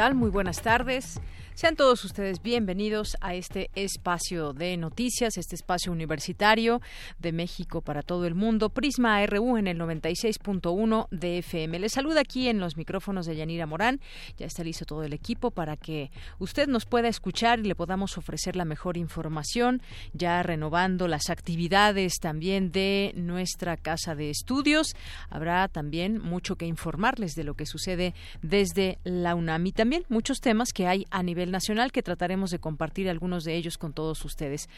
Muy buenas tardes. Sean todos ustedes bienvenidos a este espacio de noticias, este espacio universitario de México para todo el mundo, Prisma RU en el 96.1 de FM. Les saluda aquí en los micrófonos de Yanira Morán. Ya está listo todo el equipo para que usted nos pueda escuchar y le podamos ofrecer la mejor información, ya renovando las actividades también de nuestra casa de estudios. Habrá también mucho que informarles de lo que sucede desde la UNAM y también muchos temas que hay a nivel nacional que trataremos de compartir algunos de ellos con todos ustedes.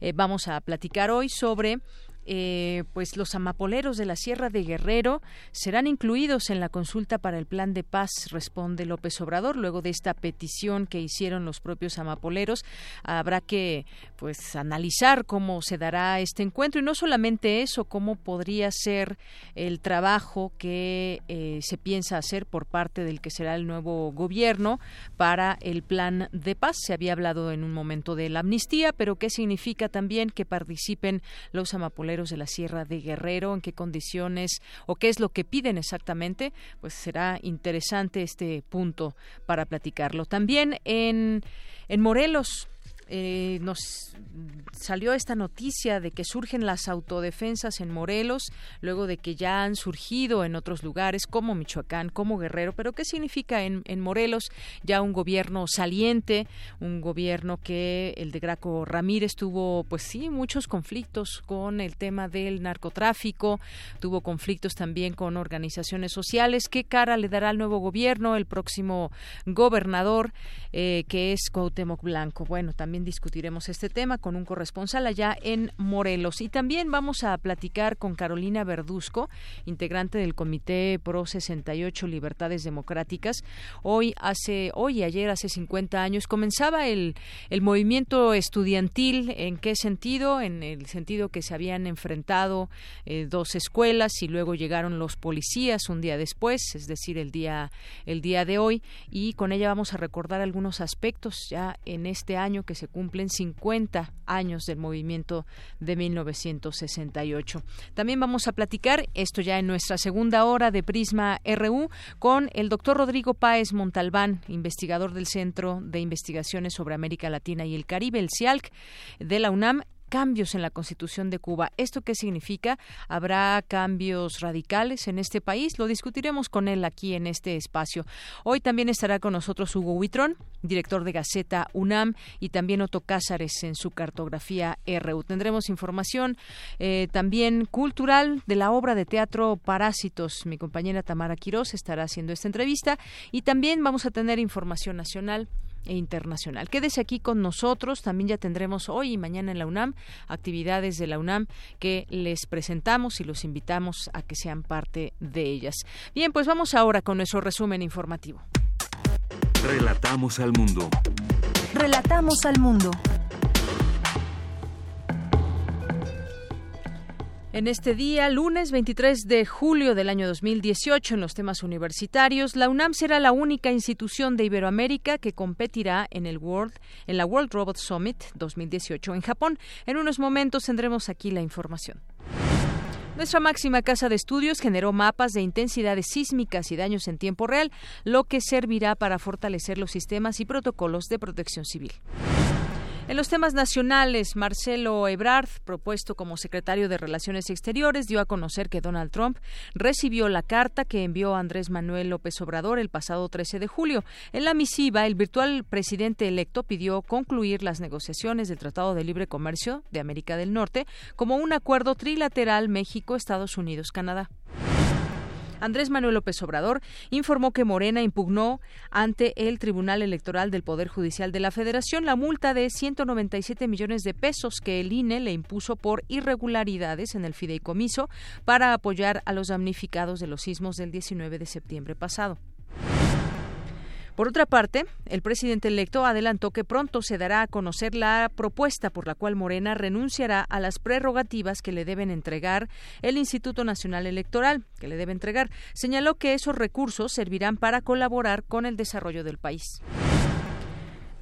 Eh, vamos a platicar hoy sobre eh, pues los amapoleros de la Sierra de Guerrero serán incluidos en la consulta para el plan de paz, responde López Obrador. Luego de esta petición que hicieron los propios amapoleros, habrá que pues analizar cómo se dará este encuentro y no solamente eso, cómo podría ser el trabajo que eh, se piensa hacer por parte del que será el nuevo gobierno para el plan de paz. Se había hablado en un momento de la amnistía, pero qué significa también que participen los amapoleros de la Sierra de Guerrero, en qué condiciones o qué es lo que piden exactamente, pues será interesante este punto para platicarlo. También en, en Morelos, eh, nos salió esta noticia de que surgen las autodefensas en Morelos, luego de que ya han surgido en otros lugares como Michoacán, como Guerrero, pero ¿qué significa en, en Morelos ya un gobierno saliente, un gobierno que el de Graco Ramírez tuvo, pues sí, muchos conflictos con el tema del narcotráfico, tuvo conflictos también con organizaciones sociales, ¿qué cara le dará al nuevo gobierno, el próximo gobernador, eh, que es Cuauhtémoc Blanco? Bueno, también discutiremos este tema con un corresponsal allá en Morelos. Y también vamos a platicar con Carolina Verduzco, integrante del Comité Pro 68 Libertades Democráticas. Hoy, hace, hoy y ayer, hace 50 años, comenzaba el, el movimiento estudiantil. ¿En qué sentido? En el sentido que se habían enfrentado eh, dos escuelas y luego llegaron los policías un día después, es decir, el día, el día de hoy. Y con ella vamos a recordar algunos aspectos ya en este año que se cumplen 50 años del movimiento de 1968. También vamos a platicar, esto ya en nuestra segunda hora de Prisma RU, con el doctor Rodrigo Páez Montalbán, investigador del Centro de Investigaciones sobre América Latina y el Caribe, el CIALC, de la UNAM cambios en la Constitución de Cuba. ¿Esto qué significa? ¿Habrá cambios radicales en este país? Lo discutiremos con él aquí en este espacio. Hoy también estará con nosotros Hugo Huitrón, director de Gaceta UNAM, y también Otto Cázares en su cartografía RU. Tendremos información eh, también cultural de la obra de teatro Parásitos. Mi compañera Tamara Quirós estará haciendo esta entrevista y también vamos a tener información nacional e internacional. Quédese aquí con nosotros, también ya tendremos hoy y mañana en la UNAM actividades de la UNAM que les presentamos y los invitamos a que sean parte de ellas. Bien, pues vamos ahora con nuestro resumen informativo. Relatamos al mundo. Relatamos al mundo. En este día, lunes 23 de julio del año 2018, en los temas universitarios, la UNAM será la única institución de Iberoamérica que competirá en el World, en la World Robot Summit 2018 en Japón. En unos momentos tendremos aquí la información. Nuestra máxima casa de estudios generó mapas de intensidades sísmicas y daños en tiempo real, lo que servirá para fortalecer los sistemas y protocolos de protección civil. En los temas nacionales, Marcelo Ebrard, propuesto como secretario de Relaciones Exteriores, dio a conocer que Donald Trump recibió la carta que envió Andrés Manuel López Obrador el pasado 13 de julio. En la misiva, el virtual presidente electo pidió concluir las negociaciones del Tratado de Libre Comercio de América del Norte como un acuerdo trilateral México-Estados Unidos-Canadá. Andrés Manuel López Obrador informó que Morena impugnó ante el Tribunal Electoral del Poder Judicial de la Federación la multa de 197 millones de pesos que el INE le impuso por irregularidades en el fideicomiso para apoyar a los damnificados de los sismos del 19 de septiembre pasado. Por otra parte, el presidente electo adelantó que pronto se dará a conocer la propuesta por la cual Morena renunciará a las prerrogativas que le deben entregar el Instituto Nacional Electoral, que le debe entregar. Señaló que esos recursos servirán para colaborar con el desarrollo del país.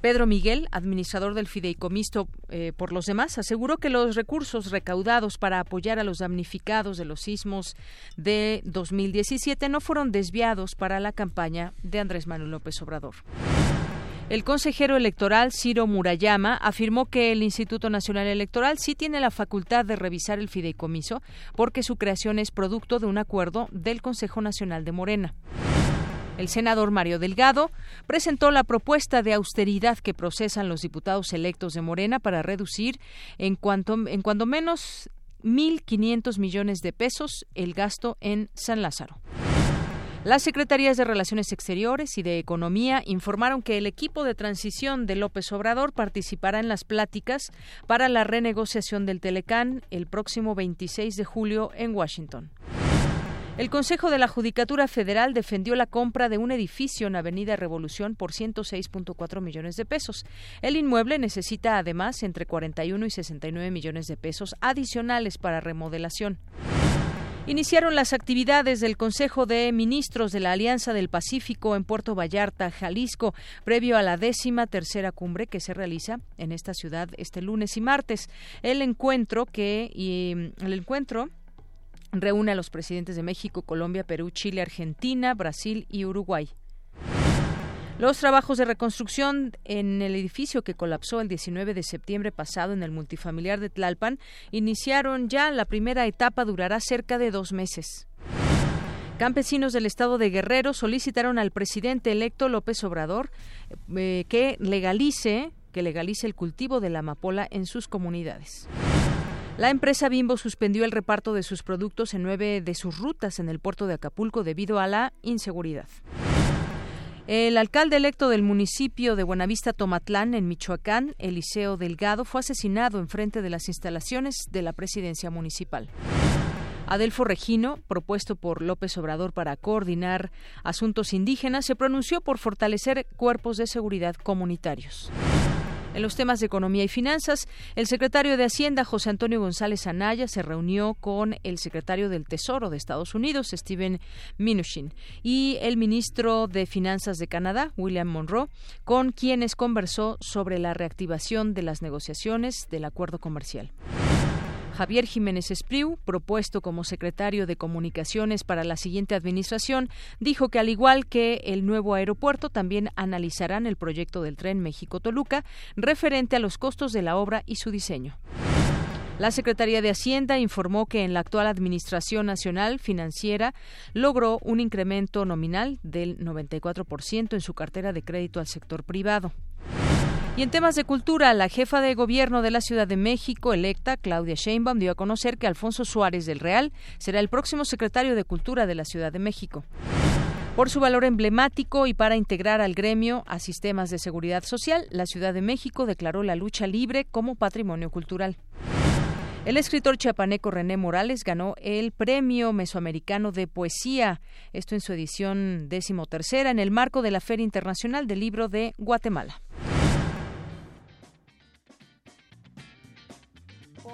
Pedro Miguel, administrador del fideicomiso eh, por los demás, aseguró que los recursos recaudados para apoyar a los damnificados de los sismos de 2017 no fueron desviados para la campaña de Andrés Manuel López Obrador. El consejero electoral Ciro Murayama afirmó que el Instituto Nacional Electoral sí tiene la facultad de revisar el fideicomiso porque su creación es producto de un acuerdo del Consejo Nacional de Morena. El senador Mario Delgado presentó la propuesta de austeridad que procesan los diputados electos de Morena para reducir en cuanto, en cuando menos 1.500 millones de pesos el gasto en San Lázaro. Las Secretarías de Relaciones Exteriores y de Economía informaron que el equipo de transición de López Obrador participará en las pláticas para la renegociación del Telecán el próximo 26 de julio en Washington. El Consejo de la Judicatura Federal defendió la compra de un edificio en Avenida Revolución por 106.4 millones de pesos. El inmueble necesita además entre 41 y 69 millones de pesos adicionales para remodelación. Iniciaron las actividades del Consejo de Ministros de la Alianza del Pacífico en Puerto Vallarta, Jalisco, previo a la décima tercera cumbre que se realiza en esta ciudad este lunes y martes. El encuentro que y, el encuentro reúne a los presidentes de México, Colombia, Perú, Chile, Argentina, Brasil y Uruguay. Los trabajos de reconstrucción en el edificio que colapsó el 19 de septiembre pasado en el multifamiliar de Tlalpan iniciaron ya. La primera etapa durará cerca de dos meses. Campesinos del estado de Guerrero solicitaron al presidente electo López Obrador eh, que legalice que legalice el cultivo de la amapola en sus comunidades. La empresa Bimbo suspendió el reparto de sus productos en nueve de sus rutas en el puerto de Acapulco debido a la inseguridad. El alcalde electo del municipio de Buenavista Tomatlán, en Michoacán, Eliseo Delgado, fue asesinado en frente de las instalaciones de la presidencia municipal. Adelfo Regino, propuesto por López Obrador para coordinar asuntos indígenas, se pronunció por fortalecer cuerpos de seguridad comunitarios. En los temas de economía y finanzas, el secretario de Hacienda, José Antonio González Anaya, se reunió con el secretario del Tesoro de Estados Unidos, Steven Mnuchin, y el ministro de Finanzas de Canadá, William Monroe, con quienes conversó sobre la reactivación de las negociaciones del acuerdo comercial. Javier Jiménez Espriu, propuesto como secretario de Comunicaciones para la siguiente administración, dijo que al igual que el nuevo aeropuerto, también analizarán el proyecto del tren México-Toluca referente a los costos de la obra y su diseño. La Secretaría de Hacienda informó que en la actual Administración Nacional Financiera logró un incremento nominal del 94% en su cartera de crédito al sector privado. Y en temas de cultura, la jefa de gobierno de la Ciudad de México, electa Claudia Sheinbaum, dio a conocer que Alfonso Suárez del Real será el próximo secretario de Cultura de la Ciudad de México. Por su valor emblemático y para integrar al gremio a sistemas de seguridad social, la Ciudad de México declaró la lucha libre como patrimonio cultural. El escritor chiapaneco René Morales ganó el Premio Mesoamericano de Poesía, esto en su edición decimotercera, en el marco de la Feria Internacional del Libro de Guatemala.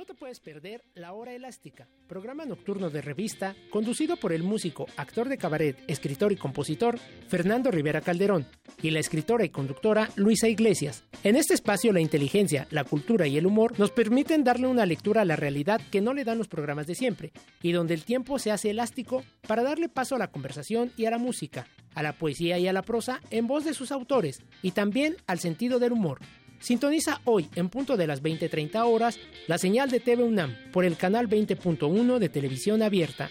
No te puedes perder La Hora Elástica, programa nocturno de revista conducido por el músico, actor de cabaret, escritor y compositor Fernando Rivera Calderón y la escritora y conductora Luisa Iglesias. En este espacio la inteligencia, la cultura y el humor nos permiten darle una lectura a la realidad que no le dan los programas de siempre y donde el tiempo se hace elástico para darle paso a la conversación y a la música, a la poesía y a la prosa en voz de sus autores y también al sentido del humor. Sintoniza hoy, en punto de las 20:30 horas, la señal de TV UNAM por el canal 20.1 de televisión abierta.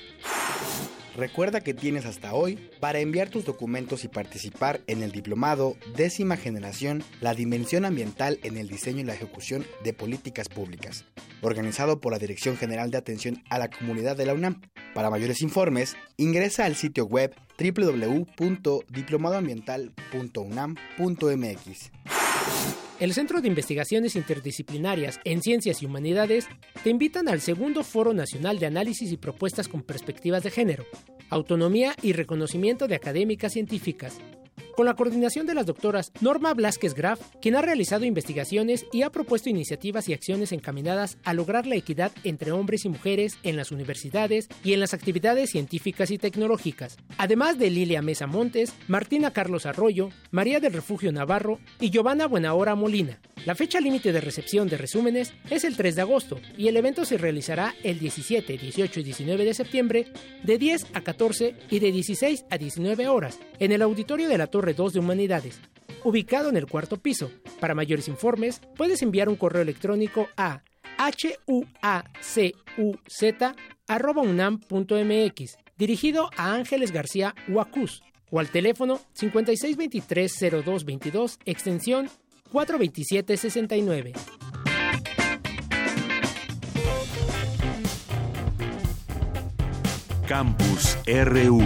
Recuerda que tienes hasta hoy para enviar tus documentos y participar en el diplomado Décima Generación, la dimensión ambiental en el diseño y la ejecución de políticas públicas, organizado por la Dirección General de Atención a la Comunidad de la UNAM. Para mayores informes, ingresa al sitio web www.diplomadoambiental.unam.mx. El Centro de Investigaciones Interdisciplinarias en Ciencias y Humanidades te invitan al segundo Foro Nacional de Análisis y Propuestas con Perspectivas de Género, Autonomía y Reconocimiento de Académicas Científicas, con la coordinación de las doctoras Norma Blasquez Graf, quien ha realizado investigaciones y ha propuesto iniciativas y acciones encaminadas a lograr la equidad entre hombres y mujeres en las universidades y en las actividades científicas y tecnológicas, además de Lilia Mesa Montes, Martina Carlos Arroyo, María del Refugio Navarro y Giovanna Buenahora Molina. La fecha límite de recepción de resúmenes es el 3 de agosto y el evento se realizará el 17, 18 y 19 de septiembre de 10 a 14 y de 16 a 19 horas en el auditorio de la Torre 2 de Humanidades, ubicado en el cuarto piso. Para mayores informes, puedes enviar un correo electrónico a huacuz.unam.mx dirigido a Ángeles García Huacuz o al teléfono 5623-0222 extensión 427-69. Campus RU.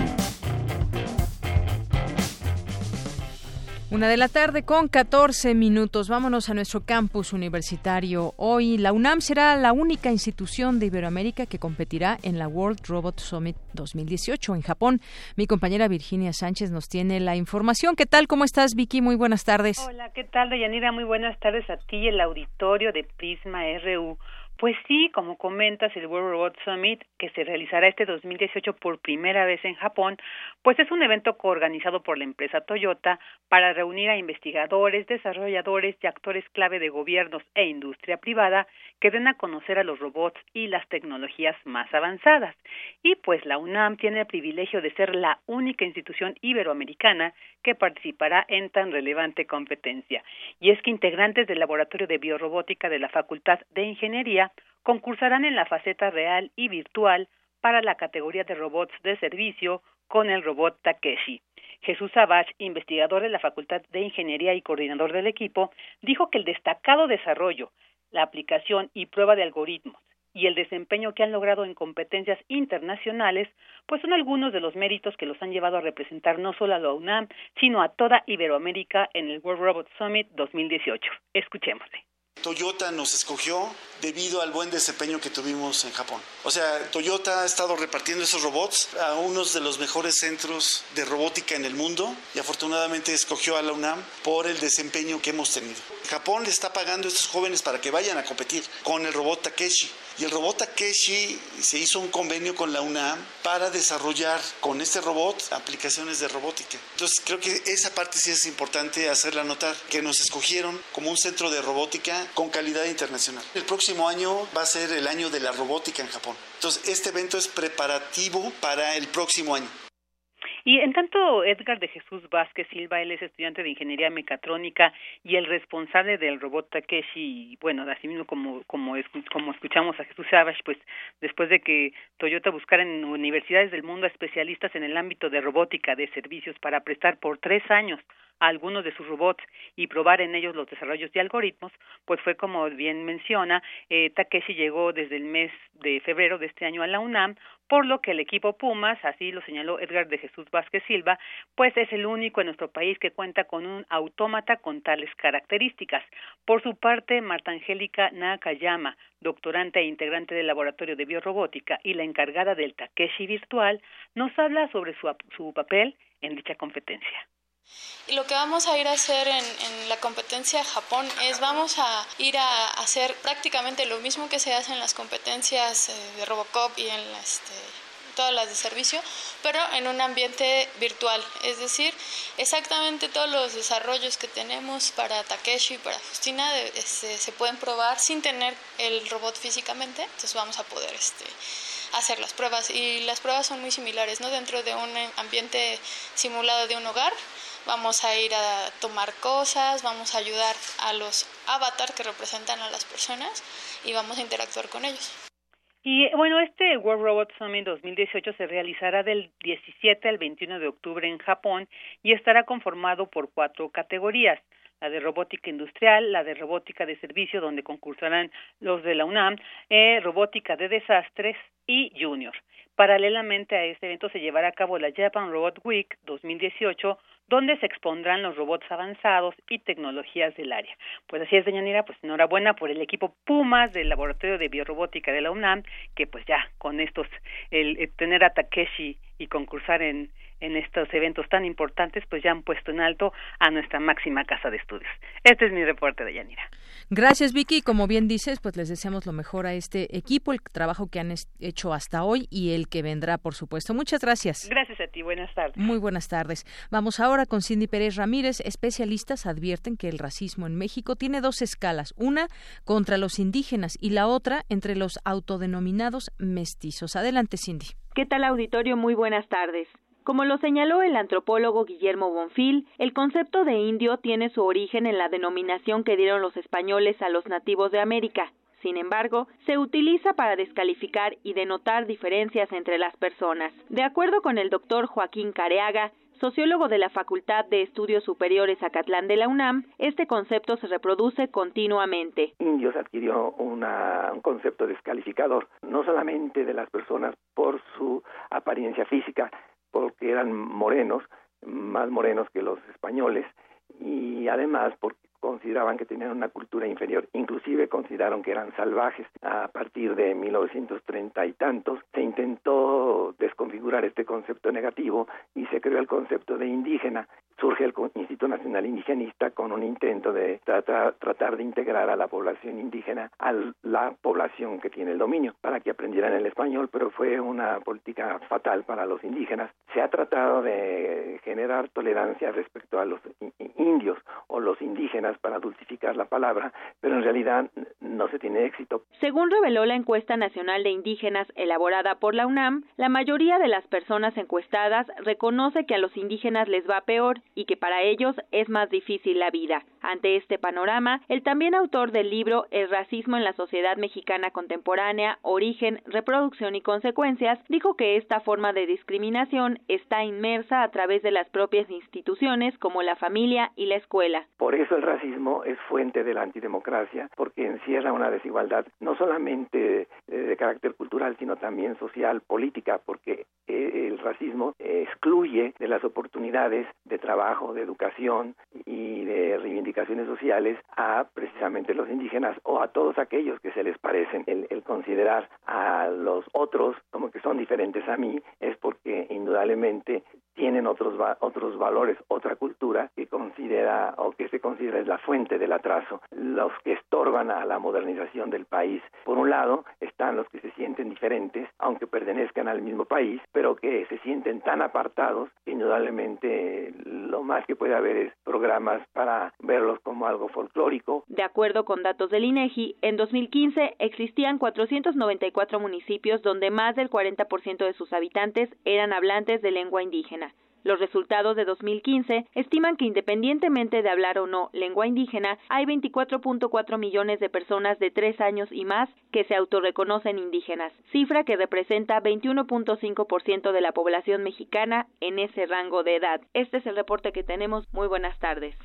Una de la tarde con 14 minutos. Vámonos a nuestro campus universitario. Hoy la UNAM será la única institución de Iberoamérica que competirá en la World Robot Summit 2018 en Japón. Mi compañera Virginia Sánchez nos tiene la información. ¿Qué tal? ¿Cómo estás, Vicky? Muy buenas tardes. Hola, ¿qué tal, Deyanira? Muy buenas tardes a ti y el auditorio de Prisma RU. Pues sí, como comentas, el World Robot Summit, que se realizará este 2018 por primera vez en Japón, pues es un evento coorganizado por la empresa Toyota para reunir a investigadores, desarrolladores y actores clave de gobiernos e industria privada que den a conocer a los robots y las tecnologías más avanzadas. Y pues la UNAM tiene el privilegio de ser la única institución iberoamericana que participará en tan relevante competencia. Y es que integrantes del Laboratorio de Biorrobótica de la Facultad de Ingeniería concursarán en la faceta real y virtual para la categoría de robots de servicio con el robot Takeshi. Jesús Sabach, investigador de la Facultad de Ingeniería y coordinador del equipo, dijo que el destacado desarrollo, la aplicación y prueba de algoritmos y el desempeño que han logrado en competencias internacionales, pues son algunos de los méritos que los han llevado a representar no solo a la UNAM, sino a toda Iberoamérica en el World Robot Summit 2018. Escuchémosle. Toyota nos escogió debido al buen desempeño que tuvimos en Japón. O sea, Toyota ha estado repartiendo esos robots a unos de los mejores centros de robótica en el mundo y afortunadamente escogió a la UNAM por el desempeño que hemos tenido. Japón le está pagando a estos jóvenes para que vayan a competir con el robot Takeshi. Y el robot Takeshi se hizo un convenio con la UNAM para desarrollar con este robot aplicaciones de robótica. Entonces creo que esa parte sí es importante hacerla notar, que nos escogieron como un centro de robótica con calidad internacional. El próximo año va a ser el año de la robótica en Japón. Entonces este evento es preparativo para el próximo año. Y en tanto, Edgar de Jesús Vázquez Silva, él es estudiante de Ingeniería Mecatrónica y el responsable del robot Takeshi, bueno, así mismo como, como, como escuchamos a Jesús Savage, pues después de que Toyota buscara en universidades del mundo especialistas en el ámbito de robótica de servicios para prestar por tres años a algunos de sus robots y probar en ellos los desarrollos de algoritmos, pues fue como bien menciona, eh, Takeshi llegó desde el mes de febrero de este año a la UNAM, por lo que el equipo Pumas, así lo señaló Edgar de Jesús Vázquez Silva, pues es el único en nuestro país que cuenta con un autómata con tales características. Por su parte, Marta Angélica Nakayama, doctorante e integrante del Laboratorio de Biorrobótica y la encargada del Takeshi Virtual, nos habla sobre su, su papel en dicha competencia. Y lo que vamos a ir a hacer en, en, la competencia Japón es vamos a ir a hacer prácticamente lo mismo que se hace en las competencias eh, de Robocop y en este, todas las de servicio, pero en un ambiente virtual. Es decir, exactamente todos los desarrollos que tenemos para Takeshi y para Justina este, se pueden probar sin tener el robot físicamente. Entonces vamos a poder este, hacer las pruebas. Y las pruebas son muy similares, ¿no? Dentro de un ambiente simulado de un hogar vamos a ir a tomar cosas, vamos a ayudar a los avatars que representan a las personas y vamos a interactuar con ellos. Y bueno, este World Robot Summit 2018 se realizará del 17 al 21 de octubre en Japón y estará conformado por cuatro categorías la de robótica industrial, la de robótica de servicio, donde concursarán los de la UNAM, eh, robótica de desastres y junior. Paralelamente a este evento se llevará a cabo la Japan Robot Week 2018, donde se expondrán los robots avanzados y tecnologías del área. Pues así es, doña Nira, pues enhorabuena por el equipo Pumas del Laboratorio de Biorrobótica de la UNAM, que pues ya con estos, el tener a Takeshi y concursar en, en estos eventos tan importantes, pues ya han puesto en alto a nuestra máxima casa de estudios. Este es mi reporte de Yanira. Gracias, Vicky. Como bien dices, pues les deseamos lo mejor a este equipo, el trabajo que han hecho hasta hoy y el que vendrá, por supuesto. Muchas gracias. Gracias a ti. Buenas tardes. Muy buenas tardes. Vamos ahora con Cindy Pérez Ramírez. Especialistas advierten que el racismo en México tiene dos escalas, una contra los indígenas y la otra entre los autodenominados mestizos. Adelante, Cindy. ¿Qué tal, auditorio? Muy buenas tardes. Como lo señaló el antropólogo Guillermo Bonfil, el concepto de indio tiene su origen en la denominación que dieron los españoles a los nativos de América. Sin embargo, se utiliza para descalificar y denotar diferencias entre las personas. De acuerdo con el doctor Joaquín Careaga, sociólogo de la Facultad de Estudios Superiores Acatlán de la UNAM, este concepto se reproduce continuamente. Indios adquirió un concepto descalificador, no solamente de las personas por su apariencia física, porque eran morenos, más morenos que los españoles, y además porque consideraban que tenían una cultura inferior, inclusive consideraron que eran salvajes. A partir de 1930 y tantos se intentó desconfigurar este concepto negativo y se creó el concepto de indígena. Surge el Instituto Nacional Indigenista con un intento de tratar, tratar de integrar a la población indígena a la población que tiene el dominio para que aprendieran el español, pero fue una política fatal para los indígenas. Se ha tratado de generar tolerancia respecto a los indios o los indígenas para dulcificar la palabra, pero en realidad no se tiene éxito. Según reveló la encuesta nacional de indígenas elaborada por la UNAM, la mayoría de las personas encuestadas reconoce que a los indígenas les va peor y que para ellos es más difícil la vida. Ante este panorama, el también autor del libro El racismo en la sociedad mexicana contemporánea, origen, reproducción y consecuencias, dijo que esta forma de discriminación está inmersa a través de las propias instituciones como la familia y la escuela. Por eso el racismo es fuente de la antidemocracia porque encierra una desigualdad no solamente eh, de carácter cultural, sino también social, política, porque eh, el racismo excluye de las oportunidades de trabajo, de educación y de reivindicaciones sociales a precisamente los indígenas o a todos aquellos que se les parecen. El, el considerar a los otros como que son diferentes a mí es porque indudablemente tienen otros otros valores, otra cultura que considera o que se considera es la fuente del atraso, los que estorban a la modernización del país. Por un lado están los que se sienten diferentes, aunque pertenezcan al mismo país, pero que se sienten tan apartados que indudablemente lo más que puede haber es programas para verlos como algo folclórico. De acuerdo con datos del INEGI, en 2015 existían 494 municipios donde más del 40% de sus habitantes eran hablantes de lengua indígena. Los resultados de 2015 estiman que independientemente de hablar o no lengua indígena, hay 24.4 millones de personas de tres años y más que se autorreconocen indígenas, cifra que representa 21.5% de la población mexicana en ese rango de edad. Este es el reporte que tenemos. Muy buenas tardes.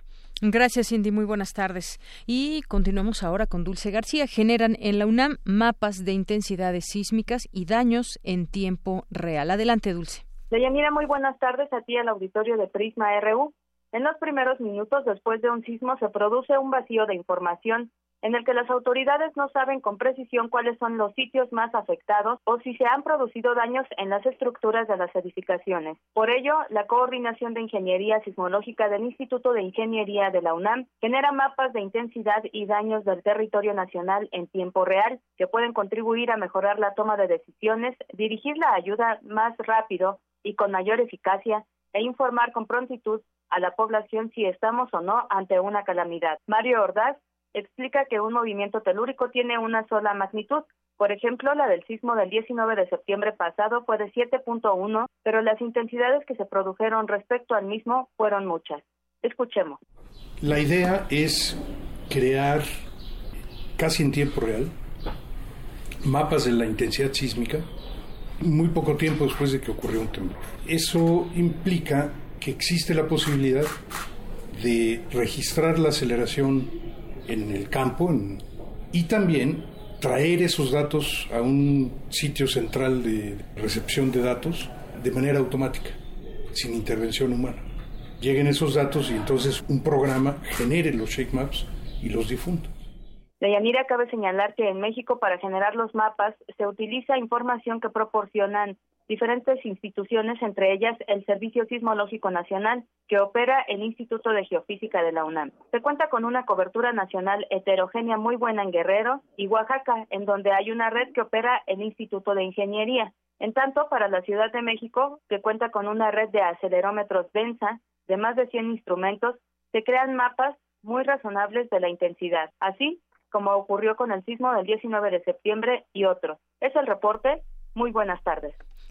Gracias, Cindy. Muy buenas tardes. Y continuamos ahora con Dulce García. Generan en la UNAM mapas de intensidades sísmicas y daños en tiempo real. Adelante, Dulce. Deyanira, muy buenas tardes a ti al auditorio de Prisma RU. En los primeros minutos después de un sismo se produce un vacío de información en el que las autoridades no saben con precisión cuáles son los sitios más afectados o si se han producido daños en las estructuras de las edificaciones. Por ello, la Coordinación de Ingeniería Sismológica del Instituto de Ingeniería de la UNAM genera mapas de intensidad y daños del territorio nacional en tiempo real que pueden contribuir a mejorar la toma de decisiones, dirigir la ayuda más rápido y con mayor eficacia e informar con prontitud a la población si estamos o no ante una calamidad. Mario Ordaz explica que un movimiento telúrico tiene una sola magnitud. Por ejemplo, la del sismo del 19 de septiembre pasado fue de 7.1, pero las intensidades que se produjeron respecto al mismo fueron muchas. Escuchemos. La idea es crear casi en tiempo real mapas de la intensidad sísmica muy poco tiempo después de que ocurrió un temblor. Eso implica que existe la posibilidad de registrar la aceleración en el campo y también traer esos datos a un sitio central de recepción de datos de manera automática, sin intervención humana. Lleguen esos datos y entonces un programa genere los shake maps y los difunda. Deyanira, cabe señalar que en México para generar los mapas se utiliza información que proporcionan diferentes instituciones, entre ellas el Servicio Sismológico Nacional, que opera el Instituto de Geofísica de la UNAM. Se cuenta con una cobertura nacional heterogénea muy buena en Guerrero y Oaxaca, en donde hay una red que opera el Instituto de Ingeniería. En tanto, para la Ciudad de México, que cuenta con una red de acelerómetros densa de más de 100 instrumentos, se crean mapas muy razonables de la intensidad. Así, como ocurrió con el sismo del 19 de septiembre y otros. Es el reporte. Muy buenas tardes.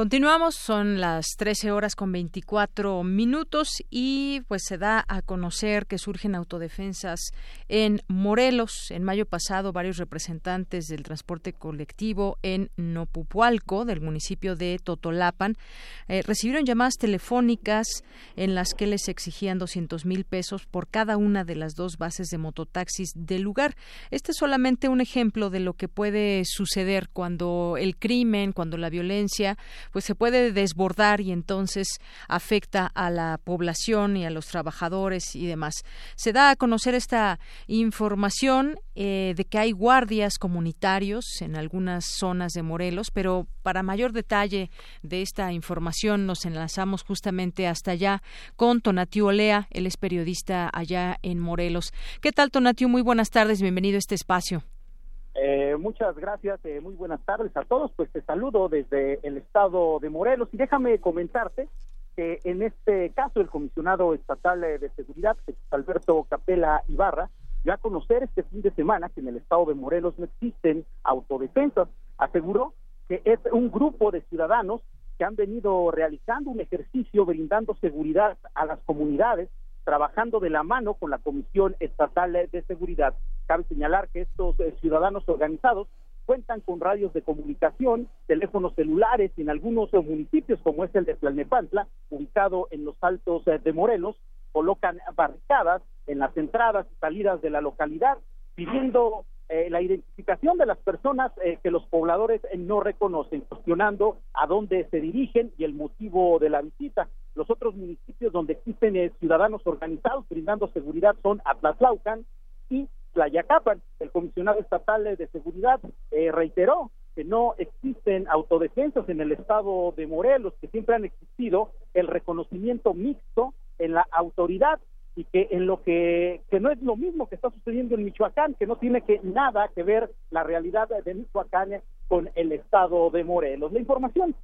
Continuamos, son las 13 horas con 24 minutos y pues se da a conocer que surgen autodefensas en Morelos. En mayo pasado, varios representantes del transporte colectivo en Nopupualco, del municipio de Totolapan, eh, recibieron llamadas telefónicas en las que les exigían 200 mil pesos por cada una de las dos bases de mototaxis del lugar. Este es solamente un ejemplo de lo que puede suceder cuando el crimen, cuando la violencia pues se puede desbordar y entonces afecta a la población y a los trabajadores y demás. Se da a conocer esta información eh, de que hay guardias comunitarios en algunas zonas de Morelos, pero para mayor detalle de esta información nos enlazamos justamente hasta allá con Tonatiu Olea, él es periodista allá en Morelos. ¿Qué tal, Tonatiu? Muy buenas tardes, bienvenido a este espacio. Eh, muchas gracias, eh, muy buenas tardes a todos. Pues te saludo desde el estado de Morelos y déjame comentarte que en este caso el comisionado estatal de seguridad, Alberto Capela Ibarra, dio a conocer este fin de semana que en el estado de Morelos no existen autodefensas. Aseguró que es un grupo de ciudadanos que han venido realizando un ejercicio brindando seguridad a las comunidades trabajando de la mano con la Comisión Estatal de Seguridad. Cabe señalar que estos eh, ciudadanos organizados cuentan con radios de comunicación, teléfonos celulares y en algunos eh, municipios, como es el de Tlalnepantla, ubicado en los altos eh, de Morelos, colocan barricadas en las entradas y salidas de la localidad, pidiendo la identificación de las personas que los pobladores no reconocen, cuestionando a dónde se dirigen y el motivo de la visita. Los otros municipios donde existen eh, ciudadanos organizados brindando seguridad son Atlatlaucan y Tlayacapan. El comisionado estatal de seguridad eh, reiteró que no existen autodefensas en el estado de Morelos, que siempre han existido el reconocimiento mixto en la autoridad y que en lo que, que no es lo mismo que está sucediendo en Michoacán, que no tiene que nada que ver la realidad de Michoacán con el estado de Morelos. La información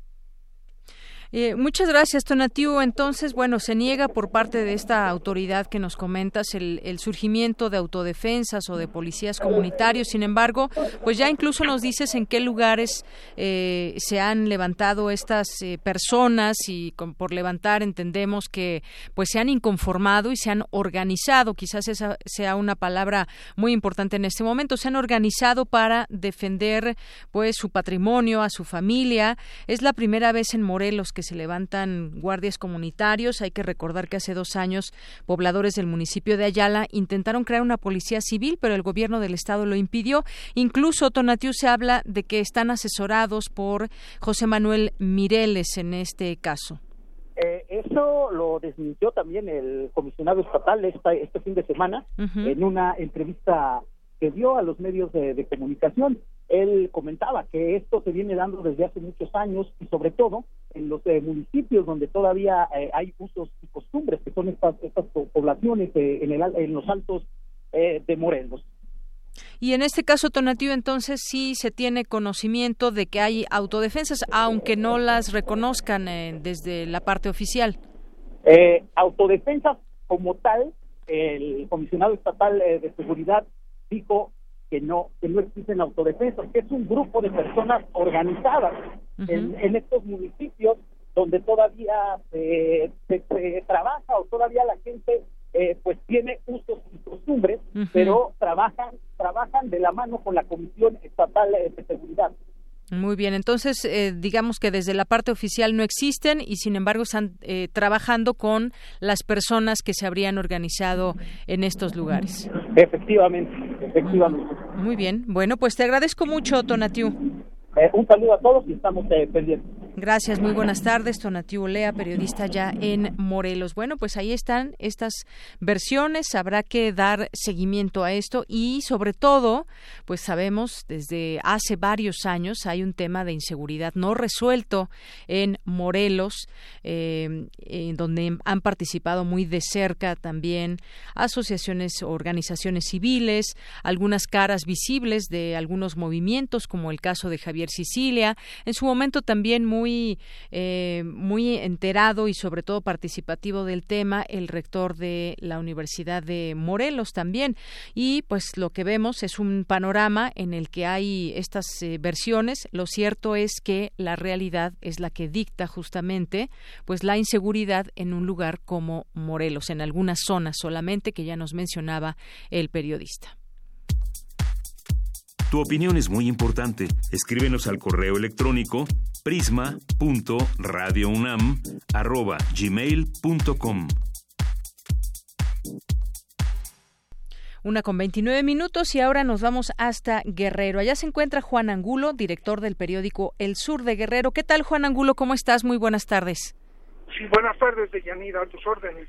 eh, muchas gracias, Tonatiu. Entonces, bueno, se niega por parte de esta autoridad que nos comentas el, surgimiento de autodefensas o de policías comunitarios. Sin embargo, pues ya incluso nos dices en qué lugares eh, se han levantado estas eh, personas y por levantar entendemos que pues se han inconformado y se han organizado. Quizás esa sea una palabra muy importante en este momento. Se han organizado para defender pues su patrimonio, a su familia. Es la primera vez en Morelos que se levantan guardias comunitarios. Hay que recordar que hace dos años pobladores del municipio de Ayala intentaron crear una policía civil, pero el gobierno del estado lo impidió. Incluso Tonatiu se habla de que están asesorados por José Manuel Mireles en este caso. Eh, eso lo desmintió también el comisionado estatal este fin de semana en una entrevista que dio a los medios de comunicación él comentaba que esto se viene dando desde hace muchos años y sobre todo en los eh, municipios donde todavía eh, hay usos y costumbres, que son estas, estas poblaciones eh, en, el, en los altos de Morelos. Y en este caso, Tonatiu, entonces sí se tiene conocimiento de que hay autodefensas, aunque no las reconozcan eh, desde la parte oficial. Eh, autodefensas como tal, el comisionado estatal eh, de seguridad dijo que no que no existen autodefensas, que es un grupo de personas organizadas en, en, estos municipios donde todavía se, se, trabaja o todavía la gente eh, pues tiene usos y costumbres, pero trabajan trabajan de la mano con la Comisión Estatal de Seguridad. Muy bien, entonces eh, digamos que desde la parte oficial no existen y sin embargo están eh, trabajando con las personas que se habrían organizado en estos lugares. Efectivamente, efectivamente. Muy bien, bueno, pues te agradezco mucho, Tonatiu. Eh, un saludo a todos y estamos eh, pendientes. Gracias, muy buenas tardes. Tonatiuh Lea, periodista ya en Morelos. Bueno, pues ahí están estas versiones. Habrá que dar seguimiento a esto y, sobre todo, pues sabemos desde hace varios años hay un tema de inseguridad no resuelto en Morelos, eh, en donde han participado muy de cerca también asociaciones, organizaciones civiles, algunas caras visibles de algunos movimientos, como el caso de Javier Sicilia, en su momento también muy, eh, muy enterado y sobre todo participativo del tema, el rector de la Universidad de Morelos también. Y pues lo que vemos es un panorama en el que hay estas eh, versiones. Lo cierto es que la realidad es la que dicta justamente pues la inseguridad en un lugar como Morelos, en algunas zonas solamente que ya nos mencionaba el periodista. Tu opinión es muy importante. Escríbenos al correo electrónico prisma.radiounam@gmail.com. Una con 29 minutos y ahora nos vamos hasta Guerrero. Allá se encuentra Juan Angulo, director del periódico El Sur de Guerrero. ¿Qué tal, Juan Angulo? ¿Cómo estás? Muy buenas tardes. Sí, buenas tardes, Deyanira, a tus órdenes.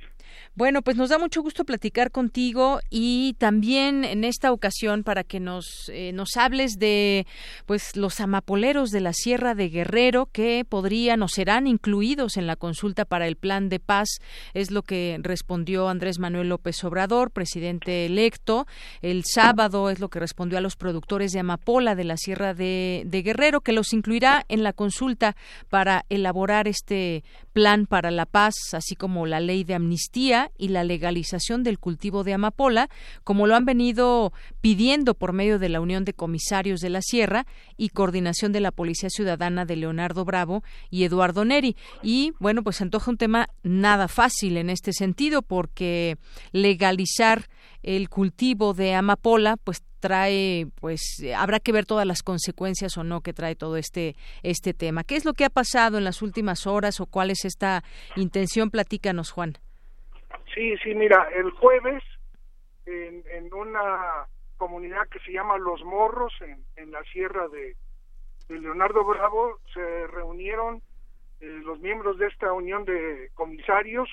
Bueno, pues nos da mucho gusto platicar contigo y también en esta ocasión para que nos eh, nos hables de pues los amapoleros de la Sierra de Guerrero que podrían o serán incluidos en la consulta para el plan de paz es lo que respondió Andrés Manuel López Obrador, presidente electo. El sábado es lo que respondió a los productores de amapola de la Sierra de, de Guerrero que los incluirá en la consulta para elaborar este plan para la paz, así como la ley de amnistía y la legalización del cultivo de amapola, como lo han venido pidiendo por medio de la Unión de Comisarios de la Sierra y coordinación de la Policía Ciudadana de Leonardo Bravo y Eduardo Neri. Y bueno, pues antoja un tema nada fácil en este sentido porque legalizar el cultivo de amapola pues trae pues habrá que ver todas las consecuencias o no que trae todo este este tema. ¿Qué es lo que ha pasado en las últimas horas o cuál es esta intención? Platícanos, Juan. Sí, sí, mira, el jueves en, en una comunidad que se llama Los Morros, en, en la sierra de, Leonardo Bravo, se reunieron eh, los miembros de esta unión de comisarios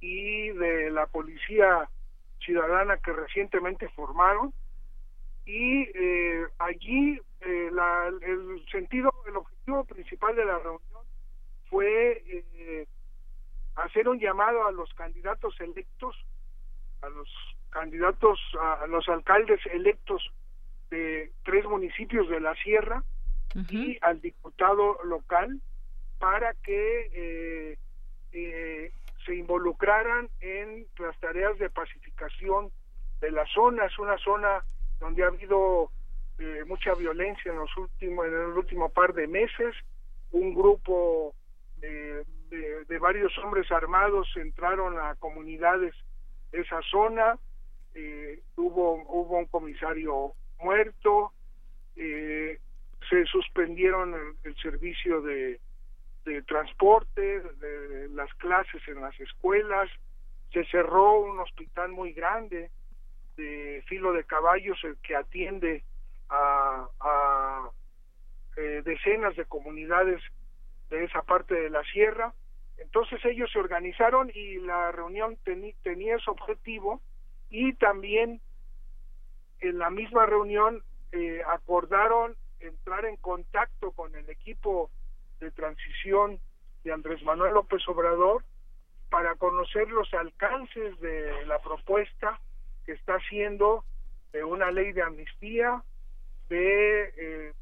y de la policía ciudadana que recientemente formaron. Y eh, allí eh, la, el sentido el objetivo principal de la reunión fue eh, hacer un llamado a los candidatos electos, a los candidatos, a los alcaldes electos de tres municipios de la sierra y al diputado local para que eh, eh, se involucraran en las tareas de pacificación de la zona. Es una zona donde ha habido eh, mucha violencia en los últimos, en el último par de meses. Un grupo de de, varios hombres armados entraron a comunidades de esa zona, eh, hubo, hubo un comisario muerto, eh, se suspendieron el, servicio de, de transporte, de, las clases en las escuelas, se cerró un hospital muy grande de filo de caballos el que atiende a, a eh, decenas de comunidades de esa parte de la sierra. Entonces ellos se organizaron y la reunión tenía ese objetivo y también en la misma reunión eh, acordaron entrar en contacto con el equipo de transición de Andrés Manuel López Obrador para conocer los alcances de la propuesta que está haciendo de una ley de amnistía, de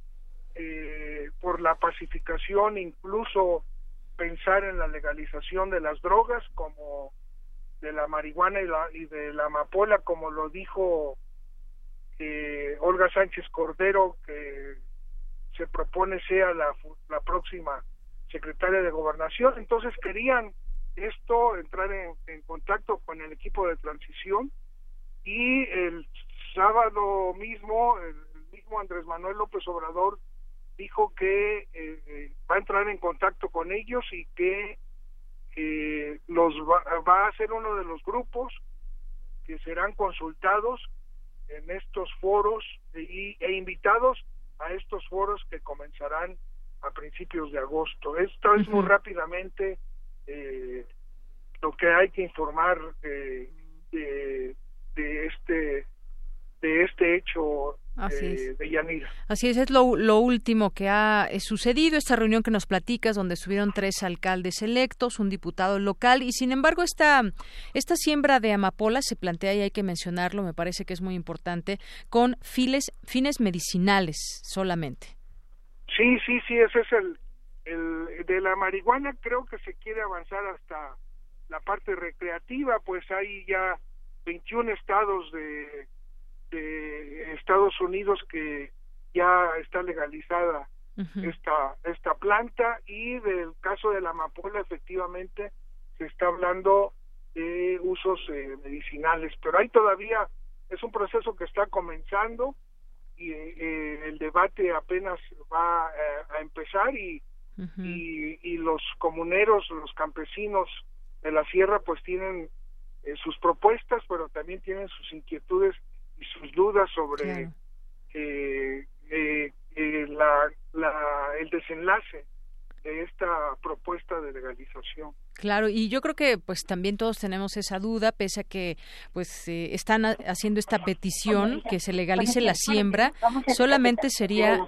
eh, por la pacificación, incluso pensar en la legalización de las drogas como de la marihuana y, la, y de la amapola, como lo dijo eh, Olga Sánchez Cordero, que se propone sea la, la próxima secretaria de gobernación. Entonces querían esto, entrar en, contacto con el equipo de transición y el sábado mismo, el mismo Andrés Manuel López Obrador dijo que eh, va a entrar en contacto con ellos y que eh, los va, a ser uno de los grupos que serán consultados en estos foros e, e invitados a estos foros que comenzarán a principios de agosto. Esto es muy rápidamente eh, lo que hay que informar de, de este de este hecho Así es. de Yanira. Así es, es lo, lo último que ha eh, sucedido, esta reunión que nos platicas, donde estuvieron tres alcaldes electos, un diputado local, y sin embargo esta, esta siembra de amapola se plantea, y hay que mencionarlo, me parece que es muy importante, con files, fines medicinales solamente. Sí, sí, sí, ese es el, el de la marihuana, creo que se quiere avanzar hasta la parte recreativa, pues hay ya 21 estados de de Estados Unidos que ya está legalizada esta esta planta y del caso de la amapola efectivamente se está hablando de usos eh, medicinales pero hay todavía es un proceso que está comenzando y eh, el debate apenas va eh, a empezar y, y, y los comuneros los campesinos de la sierra pues tienen sus propuestas pero también tienen sus inquietudes y sus dudas sobre eh, eh, eh, la, la, el desenlace de esta propuesta de legalización. Claro, y yo creo que pues también todos tenemos esa duda, pese a que pues eh, están haciendo esta petición que se legalice la siembra, solamente sería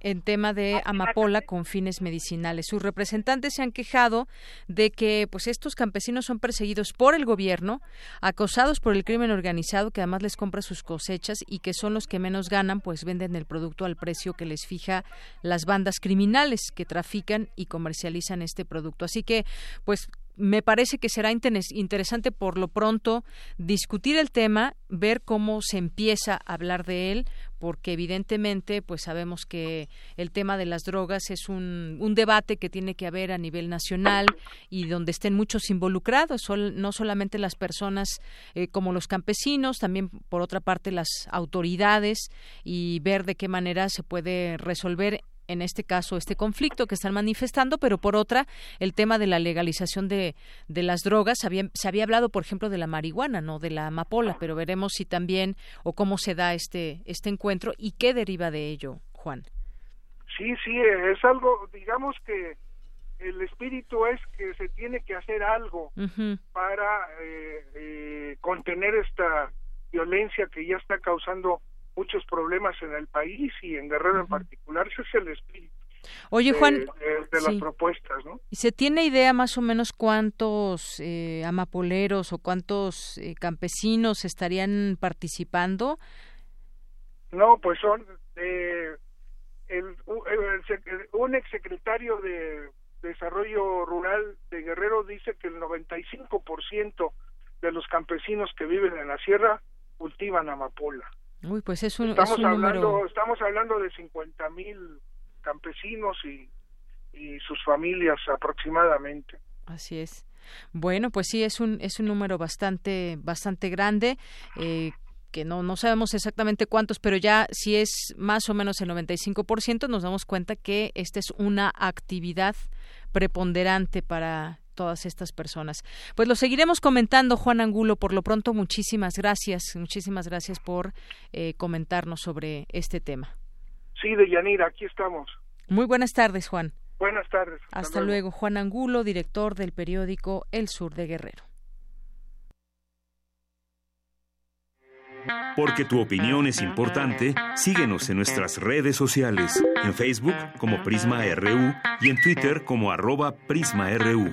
en tema de amapola con fines medicinales. Sus representantes se han quejado de que pues estos campesinos son perseguidos por el gobierno, acosados por el crimen organizado que además les compra sus cosechas y que son los que menos ganan, pues venden el producto al precio que les fija las bandas criminales que trafican y comercializan este producto. Así que pues me parece que será interesante por lo pronto discutir el tema, ver cómo se empieza a hablar de él, porque evidentemente pues sabemos que el tema de las drogas es un, un debate que tiene que haber a nivel nacional y donde estén muchos involucrados, no solamente las personas eh, como los campesinos, también por otra parte las autoridades y ver de qué manera se puede resolver en este caso este conflicto que están manifestando, pero por otra el tema de la legalización de, de las drogas. se había hablado, por ejemplo, de la marihuana, no de la amapola, pero veremos si también o cómo se da este, este encuentro y qué deriva de ello, Juan. Sí, sí, es algo, digamos que el espíritu es que se tiene que hacer algo para eh, eh, contener esta violencia que ya está causando muchos problemas en el país y en Guerrero en particular. Ese es el espíritu. Oye, Juan, de, las propuestas, ¿no? ¿Y se tiene idea más o menos cuántos eh, amapoleros o cuántos eh, campesinos estarían participando? No, pues son eh, el, un exsecretario de Desarrollo Rural de Guerrero dice que el 95% de los campesinos que viven en la sierra cultivan amapola. Uy, pues es un, estamos es hablando, Estamos hablando de 50 mil campesinos y, y sus familias aproximadamente. Así es. Bueno, pues sí, es un, es un número bastante, bastante grande. Eh, que no, no sabemos exactamente cuántos, pero ya si es más o menos el 95%, nos damos cuenta que esta es una actividad preponderante para todas estas personas. Pues lo seguiremos comentando, Juan Angulo. Por lo pronto, muchísimas gracias, muchísimas gracias por eh, comentarnos sobre este tema. Sí, de Yanira, aquí estamos. Muy buenas tardes, Juan. Buenas tardes. Hasta, luego. Juan Angulo, director del periódico El Sur de Guerrero. Porque tu opinión es importante, síguenos en nuestras redes sociales, en Facebook como Prisma RU y en Twitter como arroba PrismaRU.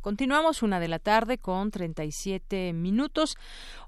Continuamos una de la tarde con 37 minutos.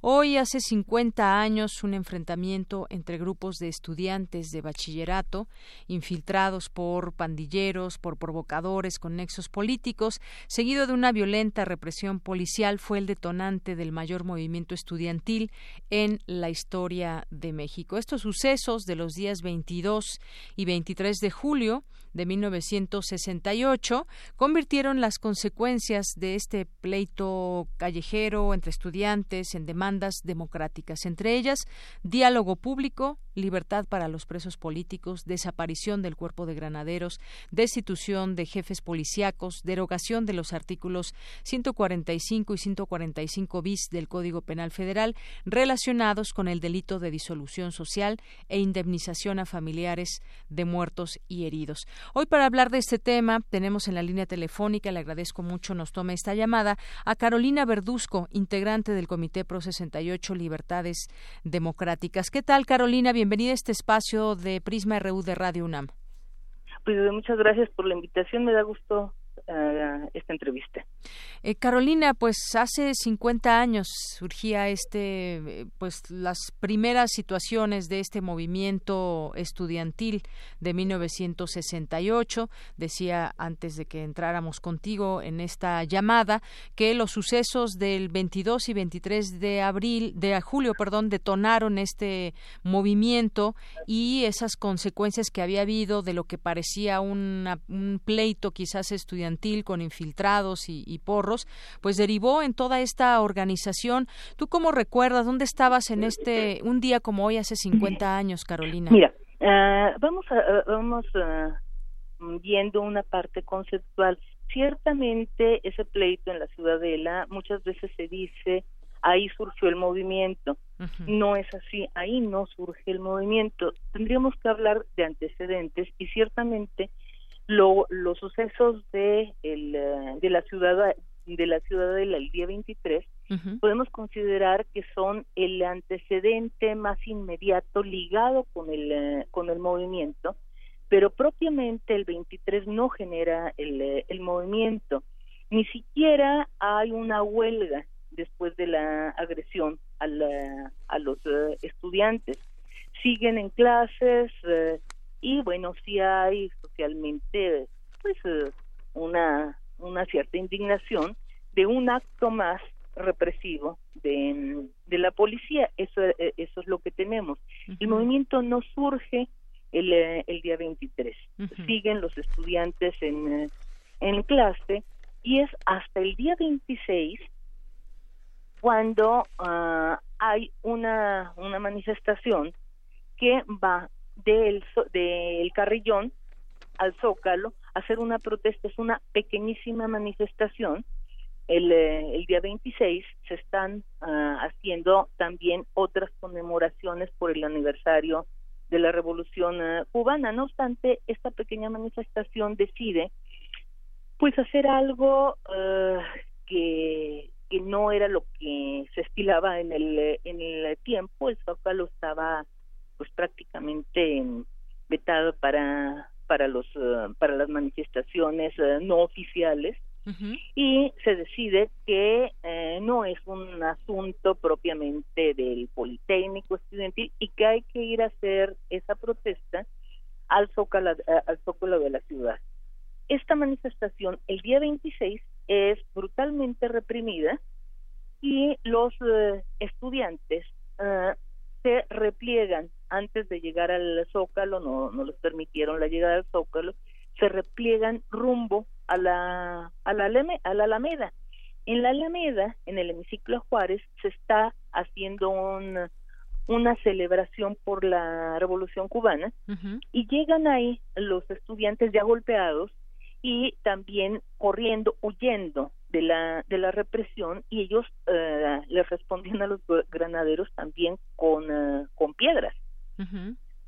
Hoy hace 50 años un enfrentamiento entre grupos de estudiantes de bachillerato infiltrados por pandilleros, por provocadores con nexos políticos, seguido de una violenta represión policial fue el detonante del mayor movimiento estudiantil en la historia de México. Estos sucesos de los días 22 y 23 de julio de 1968 convirtieron las consecuencias de este pleito callejero entre estudiantes en demandas democráticas, entre ellas diálogo público, libertad para los presos políticos, desaparición del cuerpo de granaderos, destitución de jefes policíacos, derogación de los artículos 145 y 145 bis del Código Penal Federal relacionados con el delito de disolución social e indemnización a familiares de muertos y heridos. Hoy para hablar de este tema tenemos en la línea telefónica, le agradezco mucho nos tome esta llamada, a Carolina Verduzco, integrante del Comité Pro 68 Libertades Democráticas. ¿Qué tal, Carolina? bienvenida a este espacio de Prisma RU de Radio UNAM. Pues muchas gracias por la invitación, me da gusto esta entrevista. Eh, Carolina, pues hace 50 años surgía este, pues las primeras situaciones de este movimiento estudiantil de 1968. Decía antes de que entráramos contigo en esta llamada que los sucesos del 22 y 23 de abril, de julio, perdón, detonaron este movimiento y esas consecuencias que había habido de lo que parecía un pleito quizás estudiantil con infiltrados y, porros, pues derivó en toda esta organización. ¿Tú cómo recuerdas? ¿Dónde estabas en este, un día como hoy hace 50 años, Carolina? Mira, uh, vamos, a, vamos viendo una parte conceptual. Ciertamente ese pleito en la Ciudadela muchas veces se dice ahí surgió el movimiento. No es así, ahí no surge el movimiento. Tendríamos que hablar de antecedentes y ciertamente los sucesos de, el, eh, de la ciudad de la ciudadela el día 23 podemos considerar que son el antecedente más inmediato ligado con el eh, con el movimiento pero propiamente el 23 no genera el, eh, el movimiento. Ni siquiera hay una huelga después de la agresión a, a los estudiantes. Siguen en clases y bueno sí hay socialmente pues eh, una una cierta indignación de un acto más represivo de, de la policía. Eso eh, eso es lo que tenemos el movimiento no surge el, eh, el día 23 siguen los estudiantes en en clase y es hasta el día 26 cuando ah, hay una una manifestación que va del, del Carrillón al Zócalo hacer una protesta, es una pequeñísima manifestación. El, eh, el día 26 se están ah, haciendo también otras conmemoraciones por el aniversario de la Revolución ah, Cubana. No obstante, esta pequeña manifestación decide pues hacer algo ah, que, que no era lo que se estilaba en el, en el tiempo. El Zócalo estaba pues prácticamente vetado para para los eh, para las manifestaciones eh, no oficiales y se decide que eh, no es un asunto propiamente del Politécnico estudiantil y que hay que ir a hacer esa protesta al zócalo, al zócalo de la ciudad. Esta manifestación el día 26 es brutalmente reprimida y los estudiantes se repliegan antes de llegar al Zócalo, no, no les permitieron la llegada al Zócalo, se repliegan rumbo a la, a la, a la Alameda. En la Alameda, en el hemiciclo Juárez, se está haciendo una celebración por la Revolución Cubana y llegan ahí los estudiantes ya golpeados y también corriendo, huyendo de la de la represión y ellos eh, les respondían a los granaderos también con eh, con piedras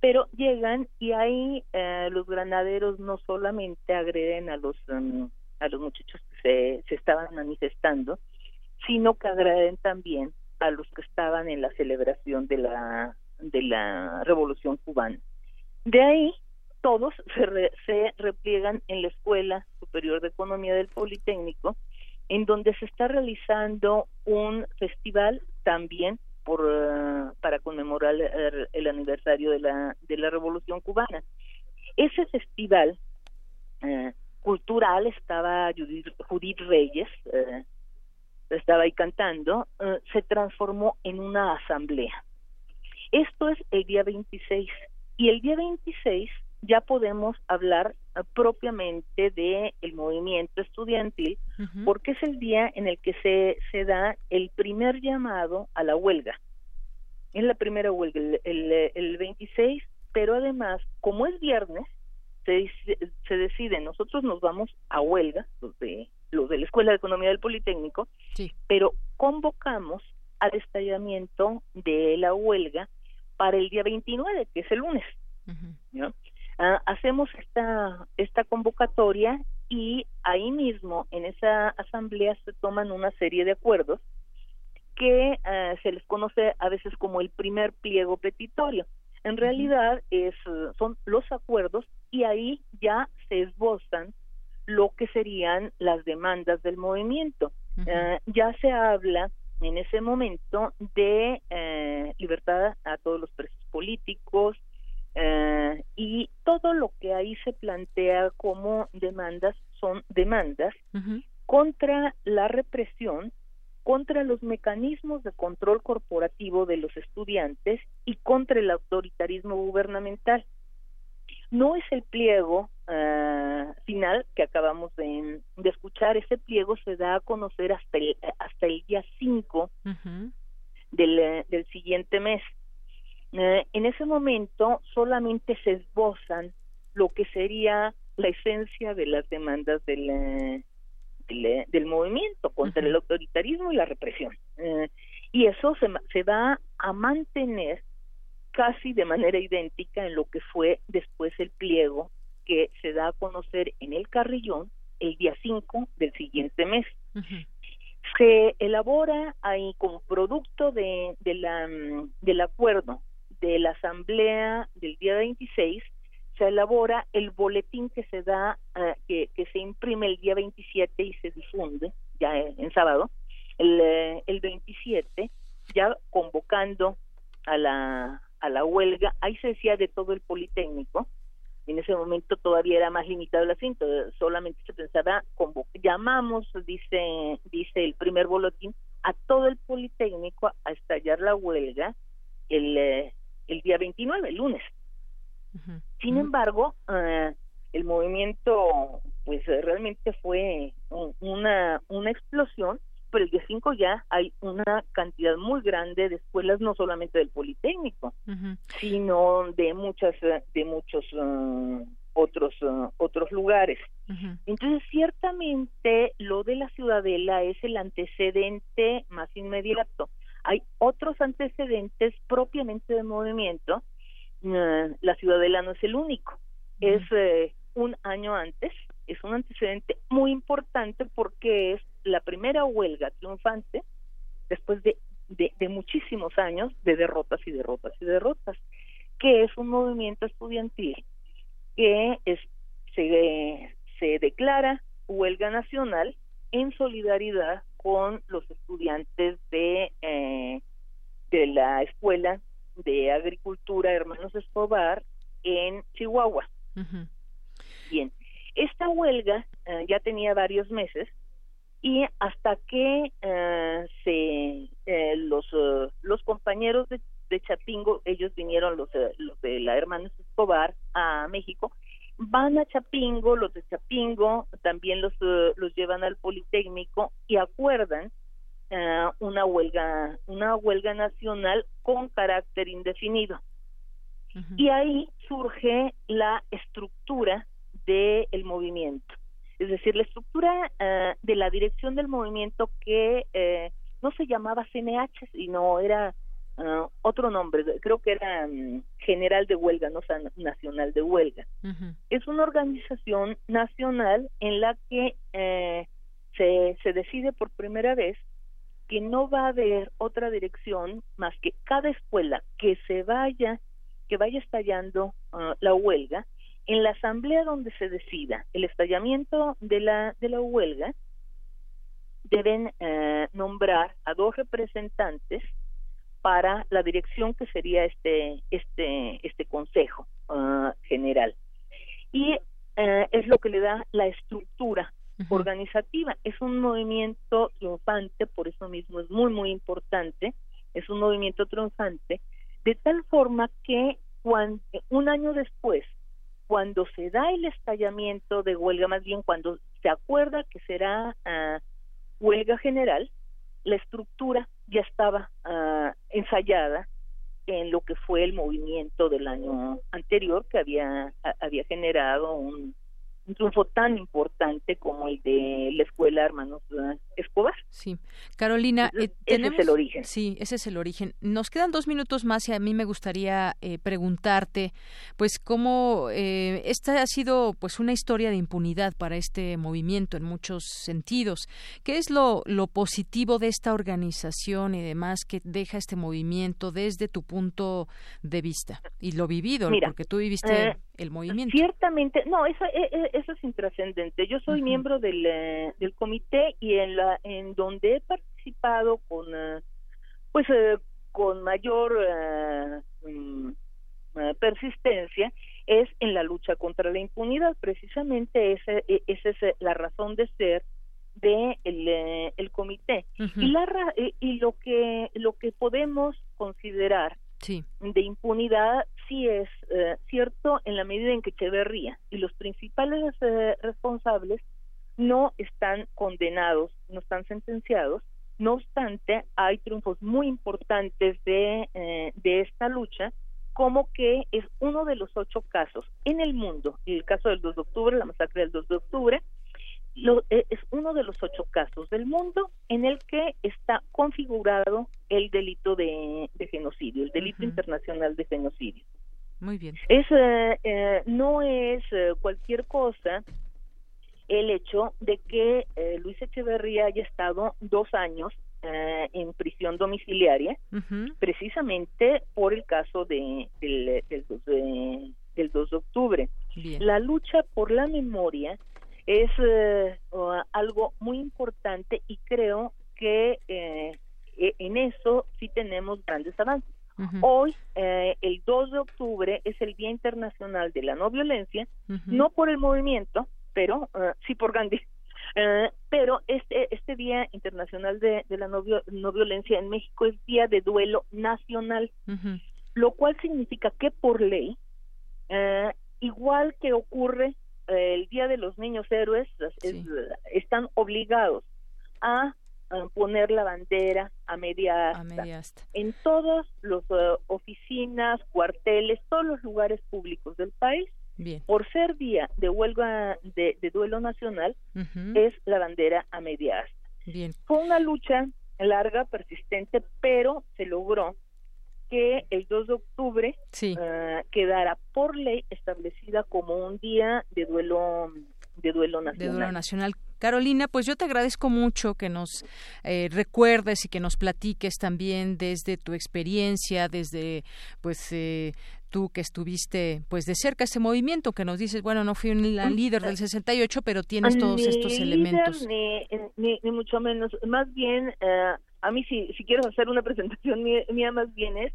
pero llegan y ahí eh, los granaderos no solamente agreden a los mm, a los muchachos que se, se estaban manifestando sino que agreden también a los que estaban en la celebración de la de la Revolución Cubana. De ahí todos se, se repliegan en la Escuela Superior de Economía del Politécnico, en donde se está realizando un festival también por eh, para conmemorar el, aniversario de la de la Revolución Cubana. Ese festival eh, cultural estaba Judith, Reyes, eh, estaba ahí cantando, se transformó en una asamblea. Esto es el día 26 y el día 26 ya podemos hablar uh, propiamente de el movimiento estudiantil porque es el día en el que se, se da el primer llamado a la huelga. Es la primera huelga, el, el, 26, pero además, como es viernes, se, se decide, nosotros nos vamos a huelga, los de, los de la Escuela de Economía del Politécnico, pero convocamos al estallamiento de la huelga para el día 29, que es el lunes. ¿no? Ah, hacemos esta, esta convocatoria y ahí mismo en esa asamblea se toman una serie de acuerdos que ah, se les conoce a veces como el primer pliego petitorio. En realidad es, son los acuerdos y ahí ya se esbozan lo que serían las demandas del movimiento. Ah, ya se habla en ese momento de eh, libertad a todos los presos políticos, eh, y todo lo que ahí se plantea como demandas son demandas contra la represión, contra los mecanismos de control corporativo de los estudiantes y contra el autoritarismo gubernamental. No es el pliego eh, final que acabamos de, escuchar, ese pliego se da a conocer hasta el, hasta el día 5 del, del siguiente mes. Eh, en ese momento solamente se esbozan lo que sería la esencia de las demandas del, eh, eh, del, movimiento contra el autoritarismo y la represión. y eso se, se va a mantener casi de manera idéntica en lo que fue después el pliego que se da a conocer en el Carrillón el día 5 del siguiente mes. Se elabora ahí como producto de, de la, mm, del acuerdo de la asamblea del día 26 se elabora el boletín que se da, eh, que, se imprime el día 27 y se difunde ya en, sábado, el, eh, el 27, ya convocando a la, a la huelga, ahí se decía de todo el Politécnico, en ese momento todavía era más limitado el asunto, solamente se pensaba, llamamos, dice, dice el primer boletín, a todo el Politécnico a estallar la huelga el, eh, el día 29, el lunes. Sin embargo, eh, el movimiento pues realmente fue una, una explosión, pero el día 5 ya hay una cantidad muy grande de escuelas, no solamente del Politécnico, sino de muchas, de muchos eh, otros, eh, otros lugares. Entonces, ciertamente lo de la ciudadela es el antecedente más inmediato hay otros antecedentes propiamente de movimiento. Eh, la Ciudadela no es el único. Es eh, un año antes, es un antecedente muy importante porque es la primera huelga triunfante después de, de, muchísimos años de derrotas y derrotas y derrotas, que es un movimiento estudiantil que es, se, se declara huelga nacional en solidaridad con los estudiantes de, eh, de la Escuela de Agricultura Hermanos Escobar en Chihuahua. Bien, esta huelga eh, ya tenía varios meses y hasta que eh, se los los compañeros de, de, Chapingo ellos vinieron los, los de la Hermanos Escobar a México van a Chapingo, los de Chapingo también los, eh, los llevan al Politécnico y acuerdan eh, una huelga, una huelga nacional con carácter indefinido. Y ahí surge la estructura del movimiento. Es decir, la estructura eh, de la dirección del movimiento que no se llamaba CNH, sino era Ah, otro nombre, creo que era mm, General de Huelga, no Nacional de Huelga. Es una organización nacional en la que eh, se, se decide por primera vez que no va a haber otra dirección más que cada escuela que se vaya, que vaya estallando ah, la huelga, en la asamblea donde se decida el estallamiento de la, de la huelga, deben eh, nombrar a dos representantes para la dirección que sería este este este consejo ah, general. Y eh, es lo que le da la estructura organizativa. Es un movimiento triunfante por eso mismo es muy muy importante es un movimiento triunfante de tal forma que cuando, un año después cuando se da el estallamiento de huelga más bien cuando se acuerda que será uh, huelga general, la estructura ya estaba uh, ensayada en lo que fue el movimiento del año anterior que había había generado un un triunfo tan importante como el de la escuela Hermanos Escobar. Sí, Carolina, eh, ese es el origen. Sí, ese es el origen. Nos quedan dos minutos más y a mí me gustaría eh, preguntarte, pues, cómo eh, esta ha sido, pues, una historia de impunidad para este movimiento en muchos sentidos. ¿Qué es lo, lo positivo de esta organización y demás que deja este movimiento desde tu punto de vista y lo vivido, porque tú viviste eh, el movimiento? Ciertamente, no, eso, eso es intrascendente. Yo soy miembro del, eh, del comité y en la en donde he participado con eh, pues eh, con mayor mm, persistencia es en la lucha contra la impunidad. Precisamente esa, e, esa es la razón de ser de el, el comité y la y lo que lo que podemos considerar de impunidad sí es eh, cierto en la medida en que Echeverría y los principales eh, responsables no están condenados, no están sentenciados. No obstante, hay triunfos muy importantes de, eh, de esta lucha, como que es uno de los ocho casos en el mundo, el caso del 2 de octubre, la masacre del 2 de octubre, lo, e, es uno de los ocho casos del mundo en el que está configurado el delito de, genocidio, el delito internacional de genocidio. Muy bien. Es, eh, eh, no es eh, cualquier cosa el hecho de que Luis Echeverría haya estado dos años en prisión domiciliaria, precisamente por el caso de, del, del, 2 de, del 2 de octubre. La lucha por la memoria es eh, algo muy importante y creo que eh, e, en eso sí tenemos grandes avances. Hoy, eh, el 2 de octubre, es el Día Internacional de la No Violencia, no por el movimiento, pero sí por Gandhi. pero este este Día Internacional de, la no, no, Violencia en México es Día de Duelo Nacional, lo cual significa que por ley, igual que ocurre el Día de los Niños Héroes están obligados a, poner la bandera a media asta, en todas las eh, oficinas, cuarteles, todos los lugares públicos del país. Por ser día de huelga de, duelo nacional, es la bandera a media asta. Fue una lucha larga, persistente, pero se logró que el 2 de octubre uh, quedara por ley establecida como un día de duelo de duelo nacional. De duelo nacional. Carolina, pues yo te agradezco mucho que nos eh, recuerdes y que nos platiques también desde tu experiencia, desde pues eh, tú que estuviste pues de cerca ese movimiento que nos dices, bueno, no fui la líder del 68, pero tienes todos estos elementos. Ni, ni, ni, mucho menos, más bien uh, a mí si, si quiero hacer una presentación mía, más bien es,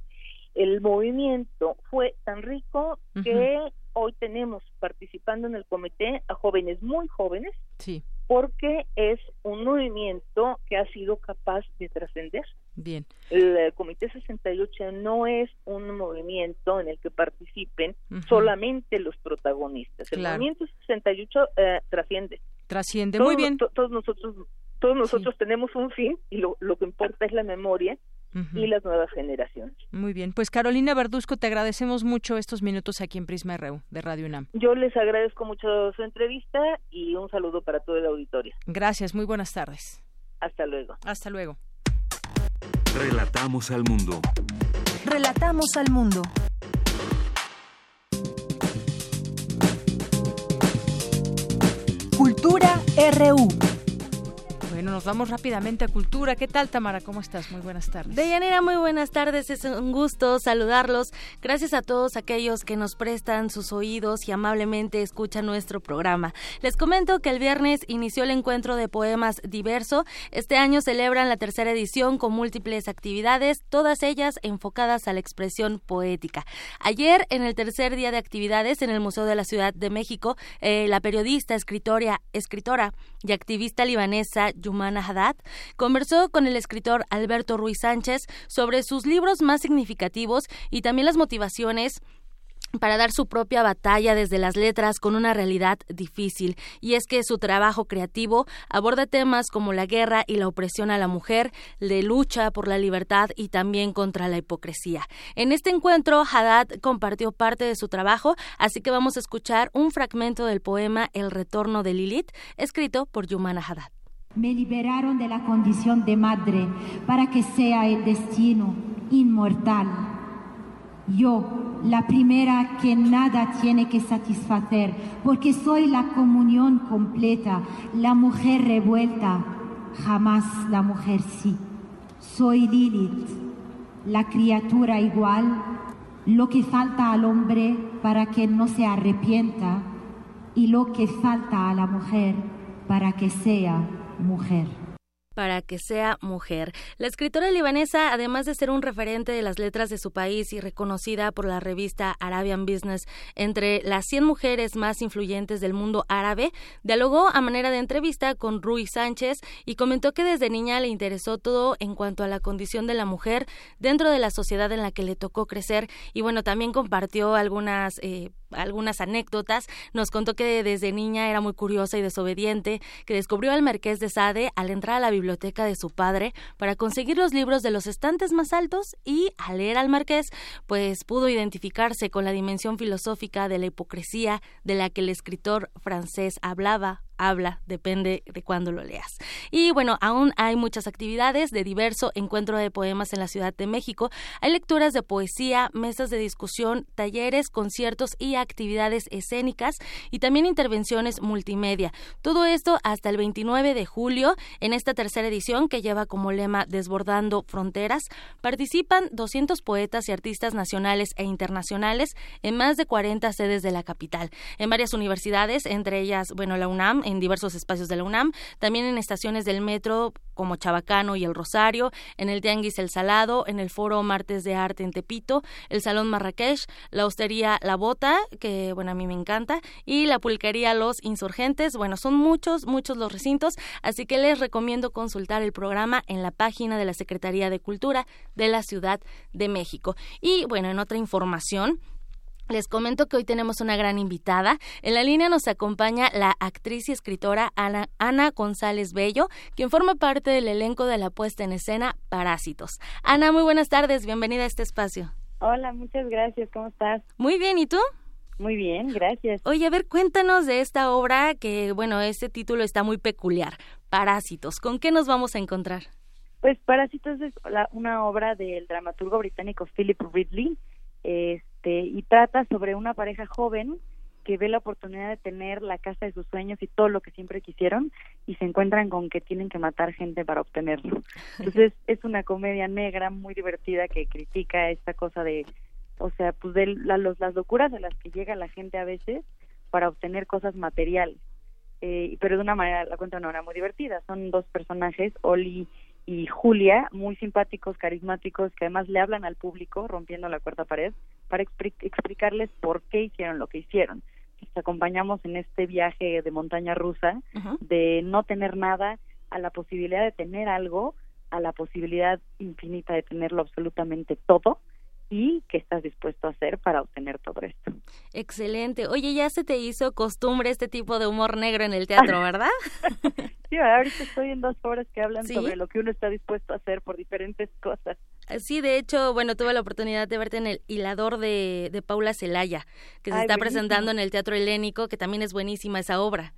el movimiento fue tan rico que hoy tenemos participando en el comité a jóvenes muy jóvenes, sí. porque es un movimiento que ha sido capaz de trascender. Bien. El, Comité 68 no es un movimiento en el que participen solamente los protagonistas. El movimiento 68 eh, trasciende. Trasciende, muy bien. todos nosotros todos nosotros tenemos un fin y lo, lo que importa es la memoria y las nuevas generaciones. Muy bien, pues Carolina Verduzco, te agradecemos mucho estos minutos aquí en Prisma RU de Radio UNAM. Yo les agradezco mucho su entrevista y un saludo para todo el auditorio. Gracias, muy buenas tardes. Hasta luego. Hasta luego. Relatamos al mundo. Relatamos al mundo. Cultura RU. Bueno, nos vamos rápidamente a cultura. ¿Qué tal, Tamara? ¿Cómo estás? Muy buenas tardes. Deyanira, muy buenas tardes. Es un gusto saludarlos. Gracias a todos aquellos que nos prestan sus oídos y amablemente escuchan nuestro programa. Les comento que el viernes inició el encuentro de poemas diverso. Este año celebran la tercera edición con múltiples actividades, todas ellas enfocadas a la expresión poética. Ayer, en el tercer día de actividades en el Museo de la Ciudad de México, eh, la periodista, escritora, escritora y activista libanesa Yumana Haddad conversó con el escritor Alberto Ruiz Sánchez sobre sus libros más significativos y también las motivaciones para dar su propia batalla desde las letras con una realidad difícil, y es que su trabajo creativo aborda temas como la guerra y la opresión a la mujer, de lucha por la libertad y también contra la hipocresía. En este encuentro, Haddad compartió parte de su trabajo, así que vamos a escuchar un fragmento del poema El retorno de Lilith, escrito por Yumana Haddad. Me liberaron de la condición de madre para que sea el destino inmortal. Yo, la primera que nada tiene que satisfacer, porque soy la comunión completa, la mujer revuelta, jamás la mujer sí. Soy Lilith, la criatura igual, lo que falta al hombre para que no se arrepienta y lo que falta a la mujer para que sea mujer para que sea mujer. La escritora libanesa, además de ser un referente de las letras de su país y reconocida por la revista Arabian Business entre las 100 mujeres más influyentes del mundo árabe, dialogó a manera de entrevista con Rui Sánchez y comentó que desde niña le interesó todo en cuanto a la condición de la mujer dentro de la sociedad en la que le tocó crecer y bueno, también compartió algunas eh, algunas anécdotas. Nos contó que desde niña era muy curiosa y desobediente, que descubrió al Marqués de Sade al entrar a la biblioteca de su padre para conseguir los libros de los estantes más altos y al leer al Marqués, pues pudo identificarse con la dimensión filosófica de la hipocresía de la que el escritor francés hablaba habla, depende de cuándo lo leas. Y bueno, aún hay muchas actividades de diverso encuentro de poemas en la Ciudad de México. Hay lecturas de poesía, mesas de discusión, talleres, conciertos y actividades escénicas y también intervenciones multimedia. Todo esto hasta el 29 de julio en esta tercera edición que lleva como lema Desbordando Fronteras. Participan 200 poetas y artistas nacionales e internacionales en más de 40 sedes de la capital, en varias universidades, entre ellas, bueno, la UNAM, en diversos espacios de la UNAM, también en estaciones del metro como Chabacano y El Rosario, en el Tianguis El Salado, en el Foro Martes de Arte en Tepito, el Salón Marrakech, la Hostería La Bota, que bueno, a mí me encanta, y la Pulquería Los Insurgentes. Bueno, son muchos, muchos los recintos, así que les recomiendo consultar el programa en la página de la Secretaría de Cultura de la Ciudad de México. Y bueno, en otra información, les comento que hoy tenemos una gran invitada. En la línea nos acompaña la actriz y escritora Ana, Ana, González Bello, quien forma parte del elenco de la puesta en escena Parásitos. Ana, muy buenas tardes, bienvenida a este espacio. Hola, muchas gracias, ¿cómo estás? Muy bien, ¿y tú? Muy bien, gracias. Oye, a ver, cuéntanos de esta obra que, bueno, este título está muy peculiar, Parásitos. ¿Con qué nos vamos a encontrar? Pues Parásitos es una obra del dramaturgo británico Philip Ridley. Este, y trata sobre una pareja joven que ve la oportunidad de tener la casa de sus sueños y todo lo que siempre quisieron y se encuentran con que tienen que matar gente para obtenerlo. Entonces es una comedia negra muy divertida que critica esta cosa de, o sea, pues de los, las locuras a las que llega la gente a veces para obtener cosas materiales. Eh, pero de una manera, la cuenta una hora muy divertida. Son dos personajes, Oli y Julia, muy simpáticos, carismáticos, que además le hablan al público, rompiendo la cuarta pared, para explicarles por qué hicieron lo que hicieron. Les acompañamos en este viaje de montaña rusa, de no tener nada, a la posibilidad de tener algo, a la posibilidad infinita de tenerlo absolutamente todo, y qué estás dispuesto a hacer para obtener todo esto. Excelente. Oye, ya se te hizo costumbre este tipo de humor negro en el teatro, ¿verdad? sí, ahorita estoy en dos horas que hablan sobre lo que uno está dispuesto a hacer por diferentes cosas. Sí, de hecho, bueno, tuve la oportunidad de verte en el Hilador de, de Paula Celaya, que se está presentando en el Teatro Helénico, que también es buenísima esa obra.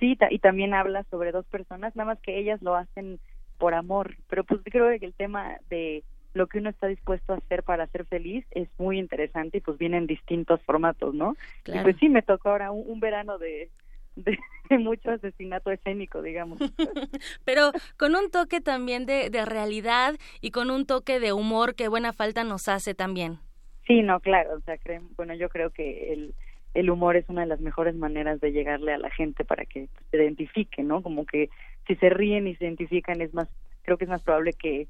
Sí, y también habla sobre dos personas, nada más que ellas lo hacen por amor, pero pues creo que el tema de lo que uno está dispuesto a hacer para ser feliz es muy interesante y pues viene en distintos formatos, ¿no? Y pues sí, me tocó ahora un, verano de, de mucho asesinato escénico, digamos. Pero con un toque también de, de realidad y con un toque de humor que buena falta nos hace también. Sí, no, claro, o sea, creen, bueno, yo creo que el, el humor es una de las mejores maneras de llegarle a la gente para que se identifique, ¿no? Como que si se ríen y se identifican es más, creo que es más probable que,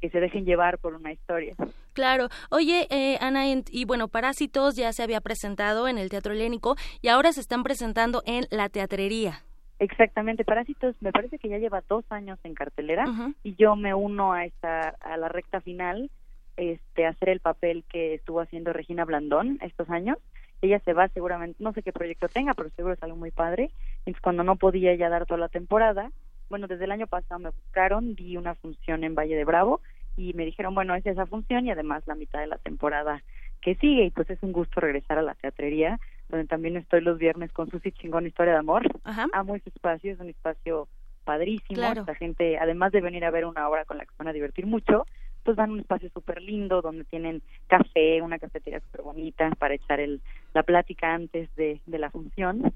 que se dejen llevar por una historia. Claro. Oye, eh, Ana, y bueno, Parásitos ya se había presentado en el Teatro Helénico y ahora se están presentando en la Teatrería. Exactamente, Parásitos me parece que ya lleva dos años en cartelera y yo me uno a esta a la recta final este hacer el papel que estuvo haciendo Regina Blandón estos años ella se va seguramente no sé qué proyecto tenga pero seguro es algo muy padre entonces cuando no podía ya dar toda la temporada bueno desde el año pasado me buscaron di una función en Valle de Bravo y me dijeron bueno es esa función y además la mitad de la temporada que sigue y pues es un gusto regresar a la teatrería donde también estoy los viernes con Susi Chingón Historia de Amor. Amo ese espacio es un espacio padrísimo. Claro. la gente además de venir a ver una obra con la que se van a divertir mucho pues van a un espacio súper lindo donde tienen café, una cafetería súper bonita para echar el, la plática antes de, de la función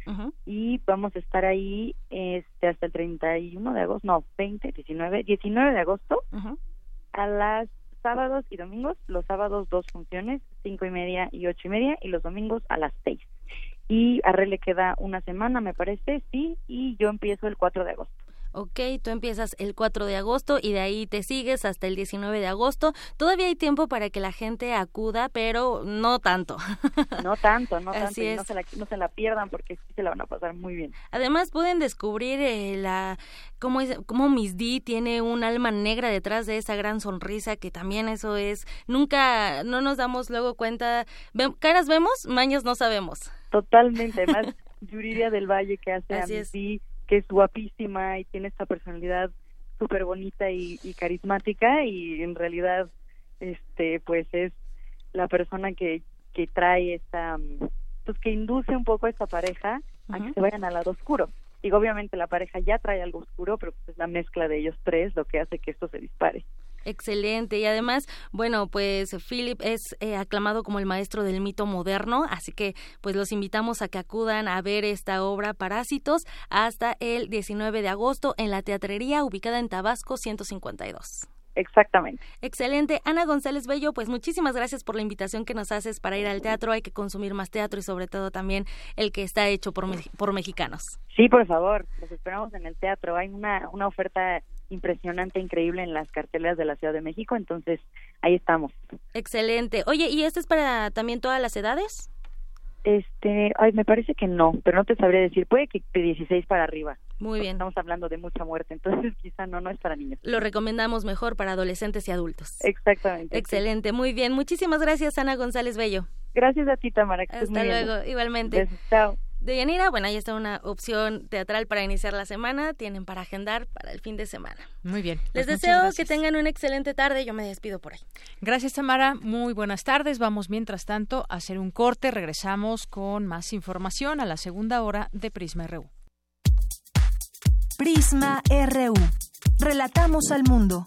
y vamos a estar ahí este hasta el 31 de agosto, no, 20, 19, 19 de agosto a las sábados y domingos, los sábados dos funciones, cinco y media y ocho y media y los domingos a las seis. Y a Re le queda una semana, me parece, sí, y yo empiezo el 4 de agosto. Ok, tú empiezas el 4 de agosto y de ahí te sigues hasta el 19 de agosto. Todavía hay tiempo para que la gente acuda, pero no tanto. No tanto, no tanto, y no se, la, no se la pierdan porque sí se la van a pasar muy bien. Además pueden descubrir eh, la cómo, es, cómo Miss D tiene un alma negra detrás de esa gran sonrisa que también eso es nunca no nos damos luego cuenta Ve- caras vemos maños no sabemos Totalmente, además Yuridia del Valle que hace Así a es. Missy, que es guapísima y tiene esta personalidad súper bonita y, y carismática y en realidad este pues es la persona que, que trae esta pues que induce un poco a esta pareja a que se vayan al lado oscuro. Digo, obviamente la pareja ya trae algo oscuro, pero pues es la mezcla de ellos tres lo que hace que esto se dispare. Excelente. Y además, bueno, pues Philip es eh, aclamado como el maestro del mito moderno, así que pues los invitamos a que acudan a ver esta obra Parásitos hasta el 19 de agosto en la teatrería ubicada en Tabasco 152. Exactamente. Excelente. Ana González Bello, pues muchísimas gracias por la invitación que nos haces para ir al teatro. Hay que consumir más teatro y sobre todo también el que está hecho por, por mexicanos. Sí, por favor, los esperamos en el teatro. Hay una, una oferta impresionante, increíble en las carteleras de la Ciudad de México, entonces ahí estamos. Excelente. Oye, ¿y esto es para también todas las edades? Este, ay, me parece que no, pero no te sabría decir, puede que de 16 para arriba. Muy bien. Estamos hablando de mucha muerte, entonces quizá no, no es para niños. Lo recomendamos mejor para adolescentes y adultos. Exactamente. Excelente, muy bien. Muchísimas gracias, Ana González Bello. Gracias a ti, Tamara. Que Hasta bien. luego, igualmente. Besos, chao. De Yanira, bueno, ahí está una opción teatral para iniciar la semana. Tienen para agendar para el fin de semana. Muy bien. Les pues muchas deseo gracias. que tengan una excelente tarde. Yo me despido por ahí. Gracias, Tamara. Muy buenas tardes. Vamos, mientras tanto, a hacer un corte. Regresamos con más información a la segunda hora de Prisma RU. Prisma RU. Relatamos al mundo.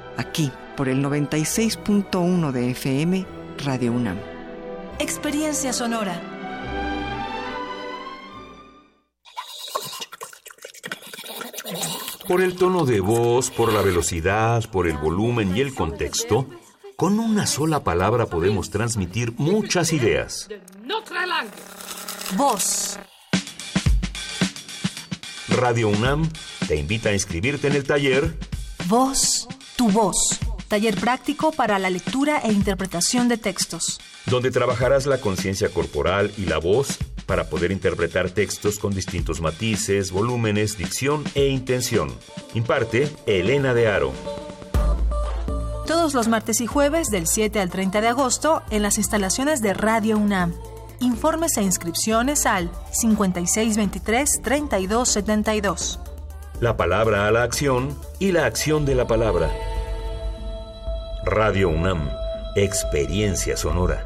aquí por el 96.1 de FM Radio UNAM. Experiencia sonora. Por el tono de voz, por la velocidad, por el volumen y el contexto, con una sola palabra podemos transmitir muchas ideas. Voz. Radio UNAM te invita a inscribirte en el taller Voz. Tu voz. Taller práctico para la lectura e interpretación de textos. donde trabajarás la conciencia corporal y la voz para poder interpretar textos con distintos matices, volúmenes, dicción e intención. Imparte Elena de Aro. Todos los martes y jueves del 7 al 30 de agosto en las instalaciones de Radio UNAM. Informes e inscripciones al 5623-3272. La palabra a la acción y la acción de la palabra. Radio UNAM, experiencia sonora.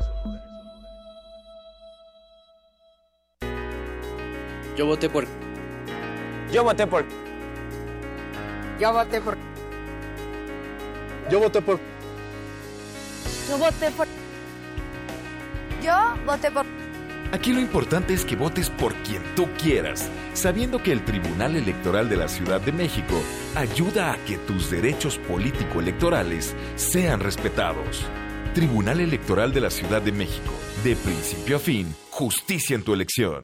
Yo voté por... Yo voté por... Yo voté por... Yo voté por... Yo voté por... Yo voté por... Aquí lo importante es que votes por quien tú quieras, sabiendo que el Tribunal Electoral de la Ciudad de México ayuda a que tus derechos político-electorales sean respetados. Tribunal Electoral de la Ciudad de México, de principio a fin, justicia en tu elección.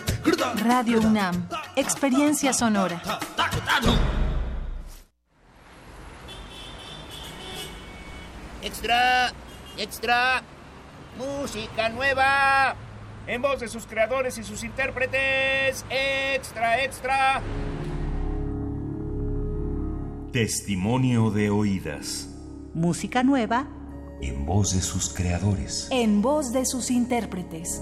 Radio UNAM. Experiencia sonora. Extra, extra, música nueva. En voz de sus creadores y sus intérpretes. Extra, extra. Testimonio de oídas. Música nueva. En voz de sus creadores. En voz de sus intérpretes.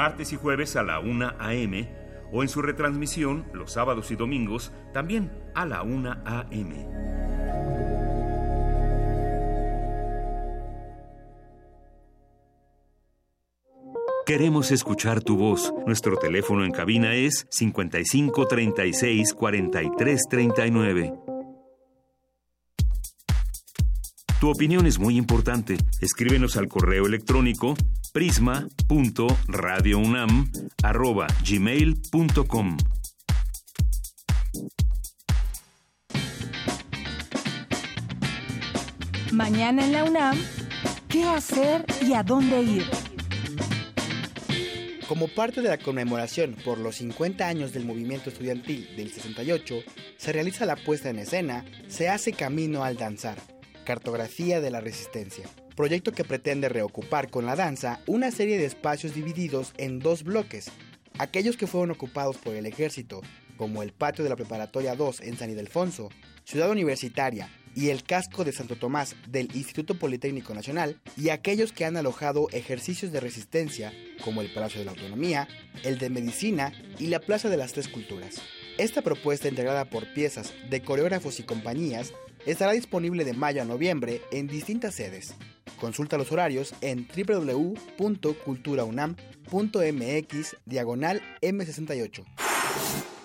Martes y jueves a la 1 a.m. o en su retransmisión los sábados y domingos también a la 1 a.m. Queremos escuchar tu voz. Nuestro teléfono en cabina es 55 36 Tu opinión es muy importante. Escríbenos al correo electrónico prisma.radiounam@gmail.com. Mañana en la UNAM, ¿qué hacer y a dónde ir? Como parte de la conmemoración por los 50 años del movimiento estudiantil del 68, se realiza la puesta en escena Se hace camino al danzar, cartografía de la resistencia, proyecto que pretende reocupar con la danza una serie de espacios divididos en dos bloques, aquellos que fueron ocupados por el ejército, como el patio de la Preparatoria 2 en San Ildefonso, Ciudad Universitaria y el casco de Santo Tomás del Instituto Politécnico Nacional, y aquellos que han alojado ejercicios de resistencia, como el Palacio de la Autonomía, el de Medicina y la Plaza de las Tres Culturas. Esta propuesta, integrada por piezas de coreógrafos y compañías, estará disponible de mayo a noviembre en distintas sedes. Consulta los horarios en www.culturaunam.mx diagonal M68.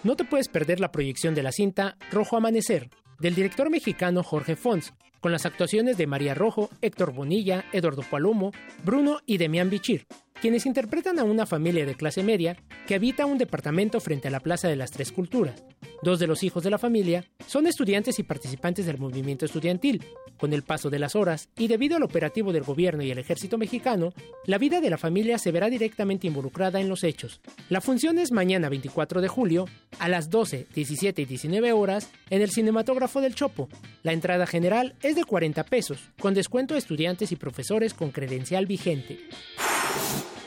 No te puedes perder la proyección de la cinta Rojo Amanecer, del director mexicano Jorge Fons, con las actuaciones de María Rojo, Héctor Bonilla, Eduardo Palomo, Bruno y Demián Bichir, quienes interpretan a una familia de clase media que habita un departamento frente a la Plaza de las Tres Culturas. Dos de los hijos de la familia son estudiantes y participantes del movimiento estudiantil. Con el paso de las horas y debido al operativo del gobierno y el ejército mexicano, la vida de la familia se verá directamente involucrada en los hechos. La función es mañana 24 de julio a las 12, 17 y 19 horas en el cinematógrafo del Chopo. La entrada general es de 40 pesos, con descuento a estudiantes y profesores con credencial vigente.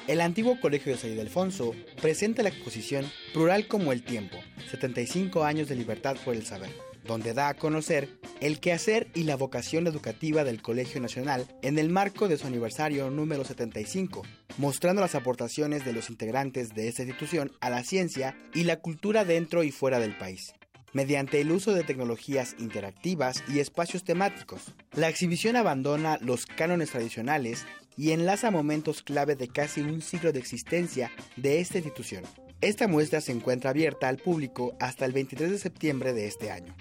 El antiguo Colegio de San Ildefonso presenta la exposición Plural como el Tiempo, 75 años de libertad por el saber, donde da a conocer el quehacer y la vocación educativa del Colegio Nacional en el marco de su aniversario número 75, mostrando las aportaciones de los integrantes de esta institución a la ciencia y la cultura dentro y fuera del país. mediante el uso de tecnologías interactivas y espacios temáticos. La exhibición abandona los cánones tradicionales y enlaza momentos clave de casi un siglo de existencia de esta institución. Esta muestra se encuentra abierta al público hasta el 23 de septiembre de este año,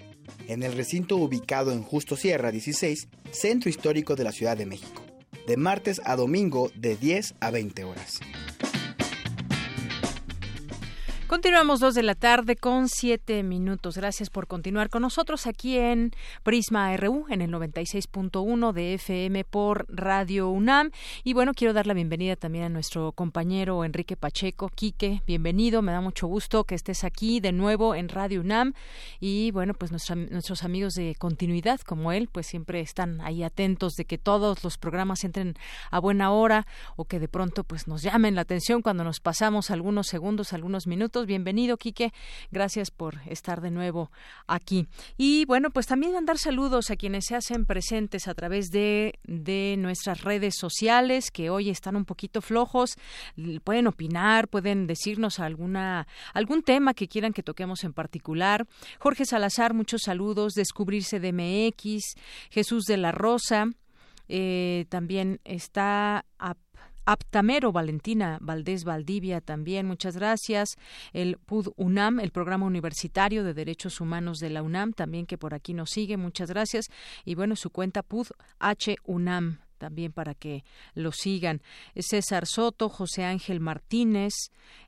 en el recinto ubicado en Justo Sierra 16, Centro Histórico de la Ciudad de México, de martes a domingo de 10 a 20 horas. Continuamos dos de la tarde con siete minutos. Gracias por continuar con nosotros aquí en Prisma RU en el 96.1 de FM por Radio UNAM. Y bueno, quiero dar la bienvenida también a nuestro compañero Enrique Pacheco. Quique, bienvenido. Me da mucho gusto que estés aquí de nuevo en Radio UNAM. Y bueno, pues nuestros amigos de continuidad como él, pues siempre están ahí atentos de que todos los programas entren a buena hora o que de pronto pues nos llamen la atención cuando nos pasamos algunos segundos, algunos minutos Bienvenido, Quique. Gracias por estar de nuevo aquí. Y bueno, pues también mandar saludos a quienes se hacen presentes a través de, nuestras redes sociales, que hoy están un poquito flojos. Pueden opinar, pueden decirnos alguna, algún tema que quieran que toquemos en particular. Jorge Salazar, muchos saludos. Descubrirse de MX. Jesús de la Rosa. Eh, también está a Aptamero, Valentina Valdés Valdivia también, muchas gracias. El PUD UNAM, el Programa Universitario de Derechos Humanos de la UNAM, también que por aquí nos sigue, muchas gracias. Y bueno, su cuenta PUD H UNAM también para que lo sigan. César Soto, José Ángel Martínez,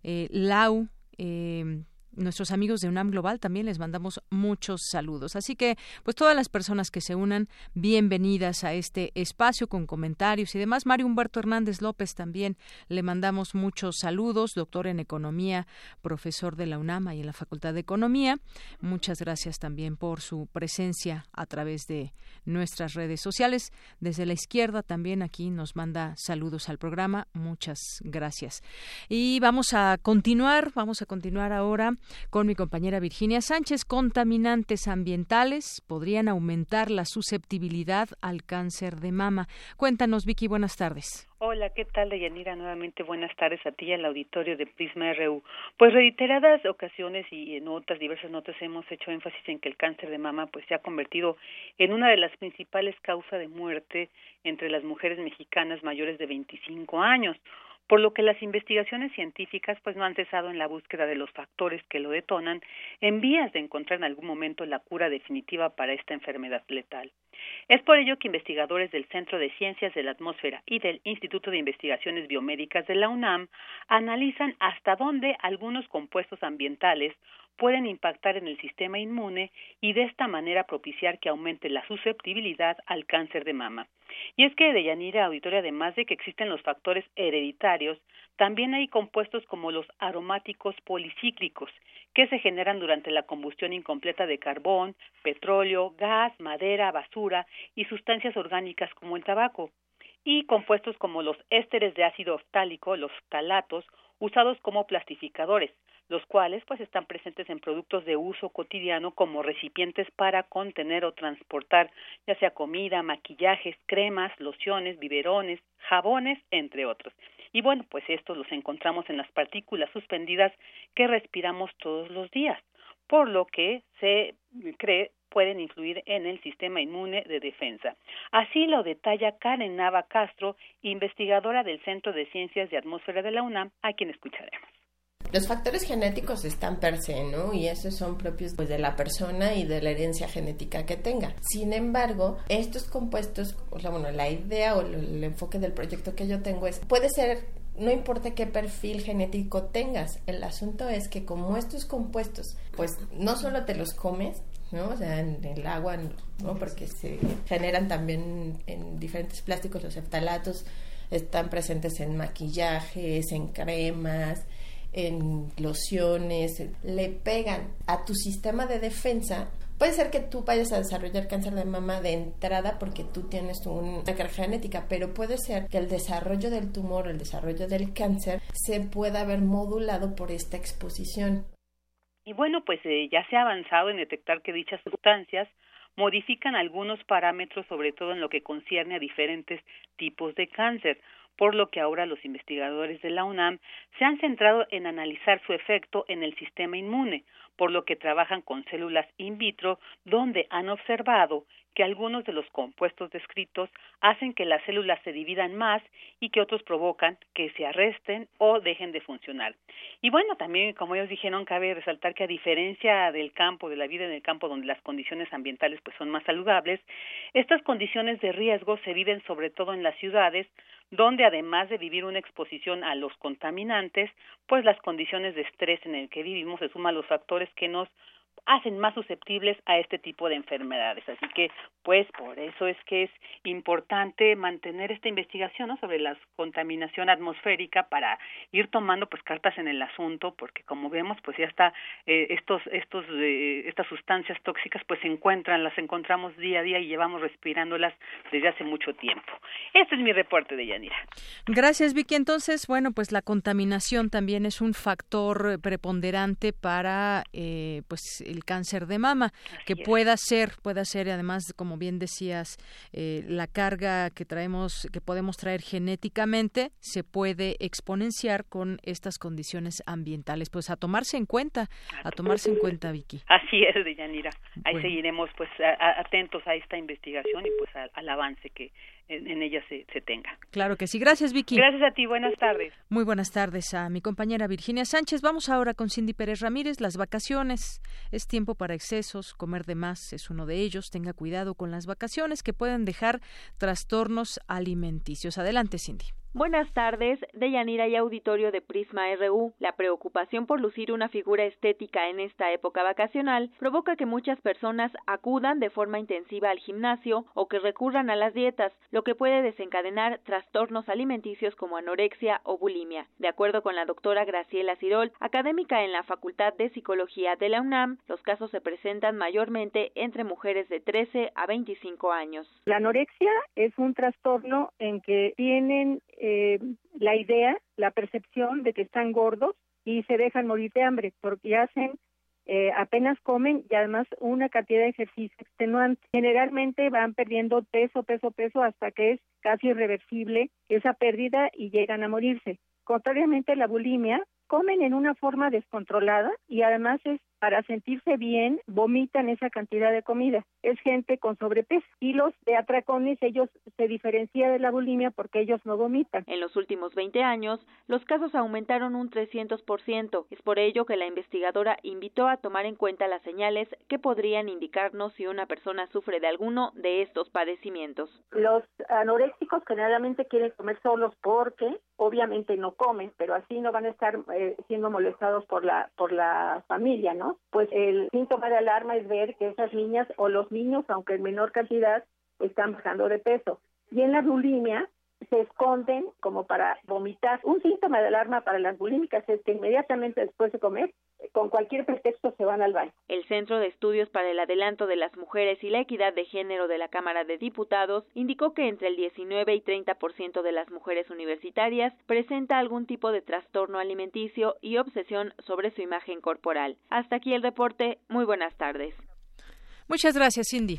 eh, Lau, eh, nuestros amigos de UNAM Global también les mandamos muchos saludos. Así que, pues todas las personas que se unan, bienvenidas a este espacio con comentarios y demás. Mario Humberto Hernández López también le mandamos muchos saludos, doctor en economía, profesor de la UNAM y en la Facultad de Economía. Muchas gracias también por su presencia a través de nuestras redes sociales. Desde la izquierda también aquí nos manda saludos al programa. Muchas gracias. Y vamos a continuar, vamos a continuar ahora con mi compañera Virginia Sánchez. Contaminantes ambientales podrían aumentar la susceptibilidad al cáncer de mama. Cuéntanos, Vicky, buenas tardes. Hola, ¿qué tal, Deyanira? Nuevamente buenas tardes a ti y al auditorio de Prisma RU. Pues reiteradas ocasiones y en otras diversas notas hemos hecho énfasis en que el cáncer de mama pues se ha convertido en una de las principales causas de muerte entre las mujeres mexicanas mayores de 25 años por lo que las investigaciones científicas pues no han cesado en la búsqueda de los factores que lo detonan en vías de encontrar en algún momento la cura definitiva para esta enfermedad letal. Es por ello que investigadores del Centro de Ciencias de la Atmósfera y del Instituto de Investigaciones Biomédicas de la UNAM analizan hasta dónde algunos compuestos ambientales pueden impactar en el sistema inmune y de esta manera propiciar que aumente la susceptibilidad al cáncer de mama. Y es que, de Yanira Auditoria, además de que existen los factores hereditarios, también hay compuestos como los aromáticos policíclicos, que se generan durante la combustión incompleta de carbón, petróleo, gas, madera, basura y sustancias orgánicas como el tabaco, y compuestos como los ésteres de ácido oftálico, los talatos, usados como plastificadores, los cuales pues están presentes en productos de uso cotidiano como recipientes para contener o transportar ya sea comida, maquillajes, cremas, lociones, biberones, jabones, entre otros. Y bueno, pues estos los encontramos en las partículas suspendidas que respiramos todos los días, por lo que se cree pueden influir en el sistema inmune de defensa. Así lo detalla Karen Nava Castro, investigadora del Centro de Ciencias de Atmósfera de la UNAM, a quien escucharemos. Los factores genéticos están per se, ¿no? Y esos son propios pues, de la persona y de la herencia genética que tenga. Sin embargo, estos compuestos, bueno, la idea o el enfoque del proyecto que yo tengo es, puede ser no importa qué perfil genético tengas, el asunto es que como estos compuestos, pues no solo te los comes, ¿no? O sea, en el agua, ¿no? Porque se generan también en diferentes plásticos, los eftalatos están presentes en maquillajes, en cremas, en lociones, le pegan a tu sistema de defensa, puede ser que tú vayas a desarrollar cáncer de mama de entrada porque tú tienes una carga genética, pero puede ser que el desarrollo del tumor, el desarrollo del cáncer, se pueda ver modulado por esta exposición. Y bueno, pues eh, ya se ha avanzado en detectar que dichas sustancias modifican algunos parámetros, sobre todo en lo que concierne a diferentes tipos de cáncer por lo que ahora los investigadores de la UNAM se han centrado en analizar su efecto en el sistema inmune, por lo que trabajan con células in vitro, donde han observado que algunos de los compuestos descritos hacen que las células se dividan más y que otros provocan que se arresten o dejen de funcionar. Y bueno, también, como ellos dijeron, cabe resaltar que a diferencia del campo, de la vida en el campo donde las condiciones ambientales pues son más saludables, estas condiciones de riesgo se viven sobre todo en las ciudades, donde además de vivir una exposición a los contaminantes, pues las condiciones de estrés en el que vivimos se suman los factores que nos hacen más susceptibles a este tipo de enfermedades. Así que, pues, por eso es que es importante mantener esta investigación sobre la contaminación atmosférica para ir tomando, pues, cartas en el asunto, porque como vemos, pues, ya está eh, estos, estos, eh, estas sustancias tóxicas, pues, se encuentran, las encontramos día a día y llevamos respirándolas desde hace mucho tiempo. Este es mi reporte de Yanira. Gracias, Vicky. Entonces, bueno, pues, la contaminación también es un factor preponderante para, eh, pues, el cáncer de mama, que pueda ser, pueda ser, además, como bien decías, eh, la carga que traemos, que podemos traer genéticamente, se puede exponenciar con estas condiciones ambientales. Pues a tomarse en cuenta, a tomarse en cuenta, Vicky. Así es, Deyanira. Ahí seguiremos, pues, atentos a esta investigación y, pues, al avance que en, ella se, se, tenga. Claro que sí. Gracias, Vicky. Gracias a ti. Buenas tardes. Muy buenas tardes a mi compañera Virginia Sánchez. Vamos ahora con Cindy Pérez Ramírez. Las vacaciones. Es tiempo para excesos. Comer de más es uno de ellos. Tenga cuidado con las vacaciones que pueden dejar trastornos alimenticios. Adelante, Cindy. Buenas tardes, Deyanira y auditorio de Prisma RU. La preocupación por lucir una figura estética en esta época vacacional provoca que muchas personas acudan de forma intensiva al gimnasio o que recurran a las dietas, lo que puede desencadenar trastornos alimenticios como anorexia o bulimia. De acuerdo con la doctora Graciela Cirol, académica en la Facultad de Psicología de la UNAM, los casos se presentan mayormente entre mujeres de 13 a 25 años. La anorexia es un trastorno en que tienen eh, la idea, la percepción de que están gordos y se dejan morir de hambre porque hacen eh, apenas comen y además una cantidad de ejercicio extenuante. Generalmente van perdiendo peso, peso, peso hasta que es casi irreversible esa pérdida y llegan a morirse. Contrariamente a la bulimia, comen en una forma descontrolada y además es para sentirse bien, vomitan esa cantidad de comida. Es gente con sobrepeso. Y los de atracones, ellos se diferencian de la bulimia porque ellos no vomitan. En los últimos 20 años, los casos aumentaron un 300%. Es por ello que la investigadora invitó a tomar en cuenta las señales que podrían indicarnos si una persona sufre de alguno de estos padecimientos. Los anoréxicos generalmente quieren comer solos porque obviamente no comen, pero así no van a estar eh, siendo molestados por la por la familia, ¿no? Pues el síntoma de alarma es ver que esas niñas o los niños, aunque en menor cantidad, están bajando de peso. Y en la bulimia se esconden como para vomitar. Un síntoma de alarma para las bulímicas es que inmediatamente después de comer, con cualquier pretexto se van al baño. El Centro de Estudios para el Adelanto de las Mujeres y la Equidad de Género de la Cámara de Diputados indicó que entre el 19 y 30% de las mujeres universitarias presenta algún tipo de trastorno alimenticio y obsesión sobre su imagen corporal. Hasta aquí el reporte. Muy buenas tardes. Muchas gracias, Cindy.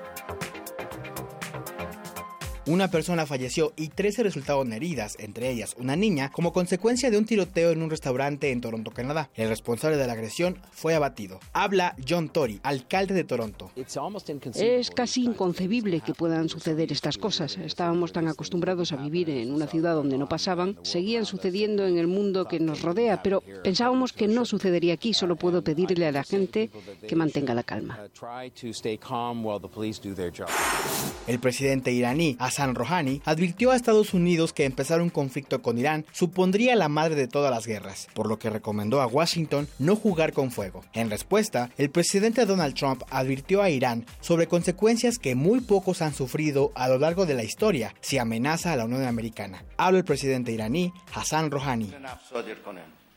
Una persona falleció y 13 resultaron heridas, entre ellas una niña, como consecuencia de un tiroteo en un restaurante en Toronto, Canadá. El responsable de la agresión fue abatido. Habla John Tory, alcalde de Toronto. Es casi inconcebible que puedan suceder estas cosas. Estábamos tan acostumbrados a vivir en una ciudad donde no pasaban, seguían sucediendo en el mundo que nos rodea, pero pensábamos que no sucedería aquí. Solo puedo pedirle a la gente que mantenga la calma. El presidente iraní Hassan Rouhani advirtió a Estados Unidos que empezar un conflicto con Irán supondría la madre de todas las guerras, por lo que recomendó a Washington no jugar con fuego. En respuesta, el presidente Donald Trump advirtió a Irán sobre consecuencias que muy pocos han sufrido a lo largo de la historia si amenaza a la Unión Americana. Habla el presidente iraní Hassan Rouhani.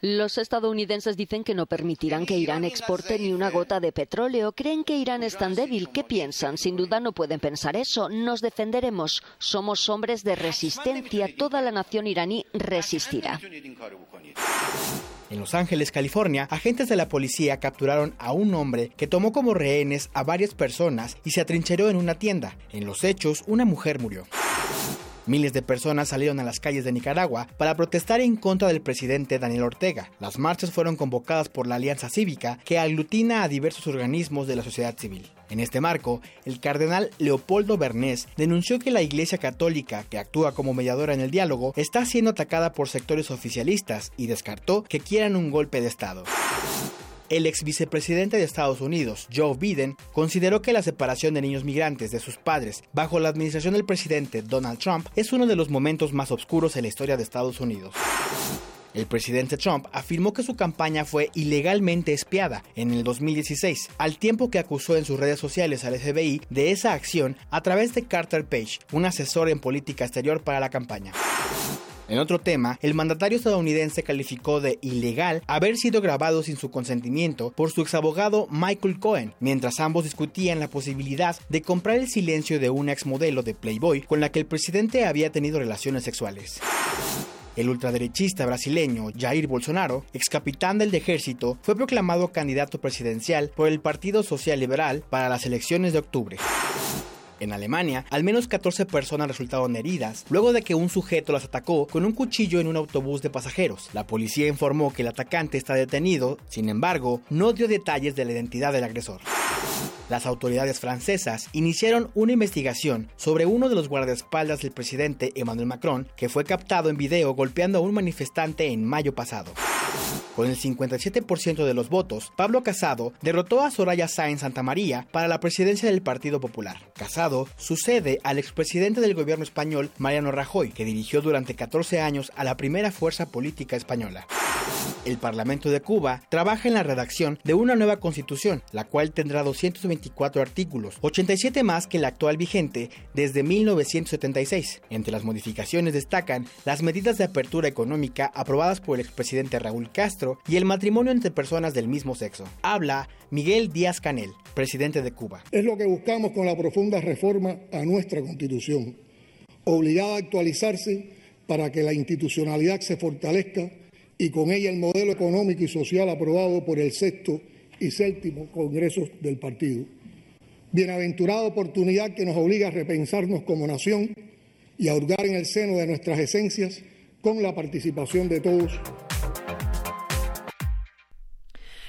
Los estadounidenses dicen que no permitirán que Irán exporte ni una gota de petróleo. Creen que Irán es tan débil. ¿Qué piensan? Sin duda no pueden pensar eso. Nos defenderemos. Somos hombres de resistencia. Toda la nación iraní resistirá. En Los Ángeles, California, agentes de la policía capturaron a un hombre que tomó como rehenes a varias personas y se atrincheró en una tienda. En los hechos, una mujer murió. Miles de personas salieron a las calles de Nicaragua para protestar en contra del presidente Daniel Ortega. Las marchas fueron convocadas por la Alianza Cívica, que aglutina a diversos organismos de la sociedad civil. En este marco, el cardenal Leopoldo Bernés denunció que la Iglesia Católica, que actúa como mediadora en el diálogo, está siendo atacada por sectores oficialistas y descartó que quieran un golpe de Estado. El ex vicepresidente de Estados Unidos, Joe Biden, consideró que la separación de niños migrantes de sus padres bajo la administración del presidente Donald Trump es uno de los momentos más oscuros en la historia de Estados Unidos. El presidente Trump afirmó que su campaña fue ilegalmente espiada en el 2016, al tiempo que acusó en sus redes sociales al FBI de esa acción a través de Carter Page, un asesor en política exterior para la campaña. En otro tema, el mandatario estadounidense calificó de ilegal haber sido grabado sin su consentimiento por su exabogado Michael Cohen, mientras ambos discutían la posibilidad de comprar el silencio de una exmodelo de Playboy con la que el presidente había tenido relaciones sexuales. El ultraderechista brasileño Jair Bolsonaro, ex capitán del ejército, fue proclamado candidato presidencial por el Partido Social Liberal para las elecciones de octubre. En Alemania, al menos 14 personas resultaron heridas luego de que un sujeto las atacó con un cuchillo en un autobús de pasajeros. La policía informó que el atacante está detenido, sin embargo, no dio detalles de la identidad del agresor. Las autoridades francesas iniciaron una investigación sobre uno de los guardaespaldas del presidente Emmanuel Macron que fue captado en video golpeando a un manifestante en mayo pasado. Con el 57% de los votos, Pablo Casado derrotó a Soraya Sáenz Santamaría para la presidencia del Partido Popular. Casado sucede al expresidente del gobierno español Mariano Rajoy, que dirigió durante 14 años a la primera fuerza política española. El Parlamento de Cuba trabaja en la redacción de una nueva constitución, la cual tendrá 224 artículos, 87 más que la actual vigente desde 1976. Entre las modificaciones destacan las medidas de apertura económica aprobadas por el expresidente Raúl Castro y el matrimonio entre personas del mismo sexo. Habla Miguel Díaz Canel, presidente de Cuba. Es lo que buscamos con la profunda reforma a nuestra constitución, obligada a actualizarse para que la institucionalidad se fortalezca y con ella el modelo económico y social aprobado por el sexto y séptimo Congresos del partido. Bienaventurada oportunidad que nos obliga a repensarnos como nación y a hurgar en el seno de nuestras esencias con la participación de todos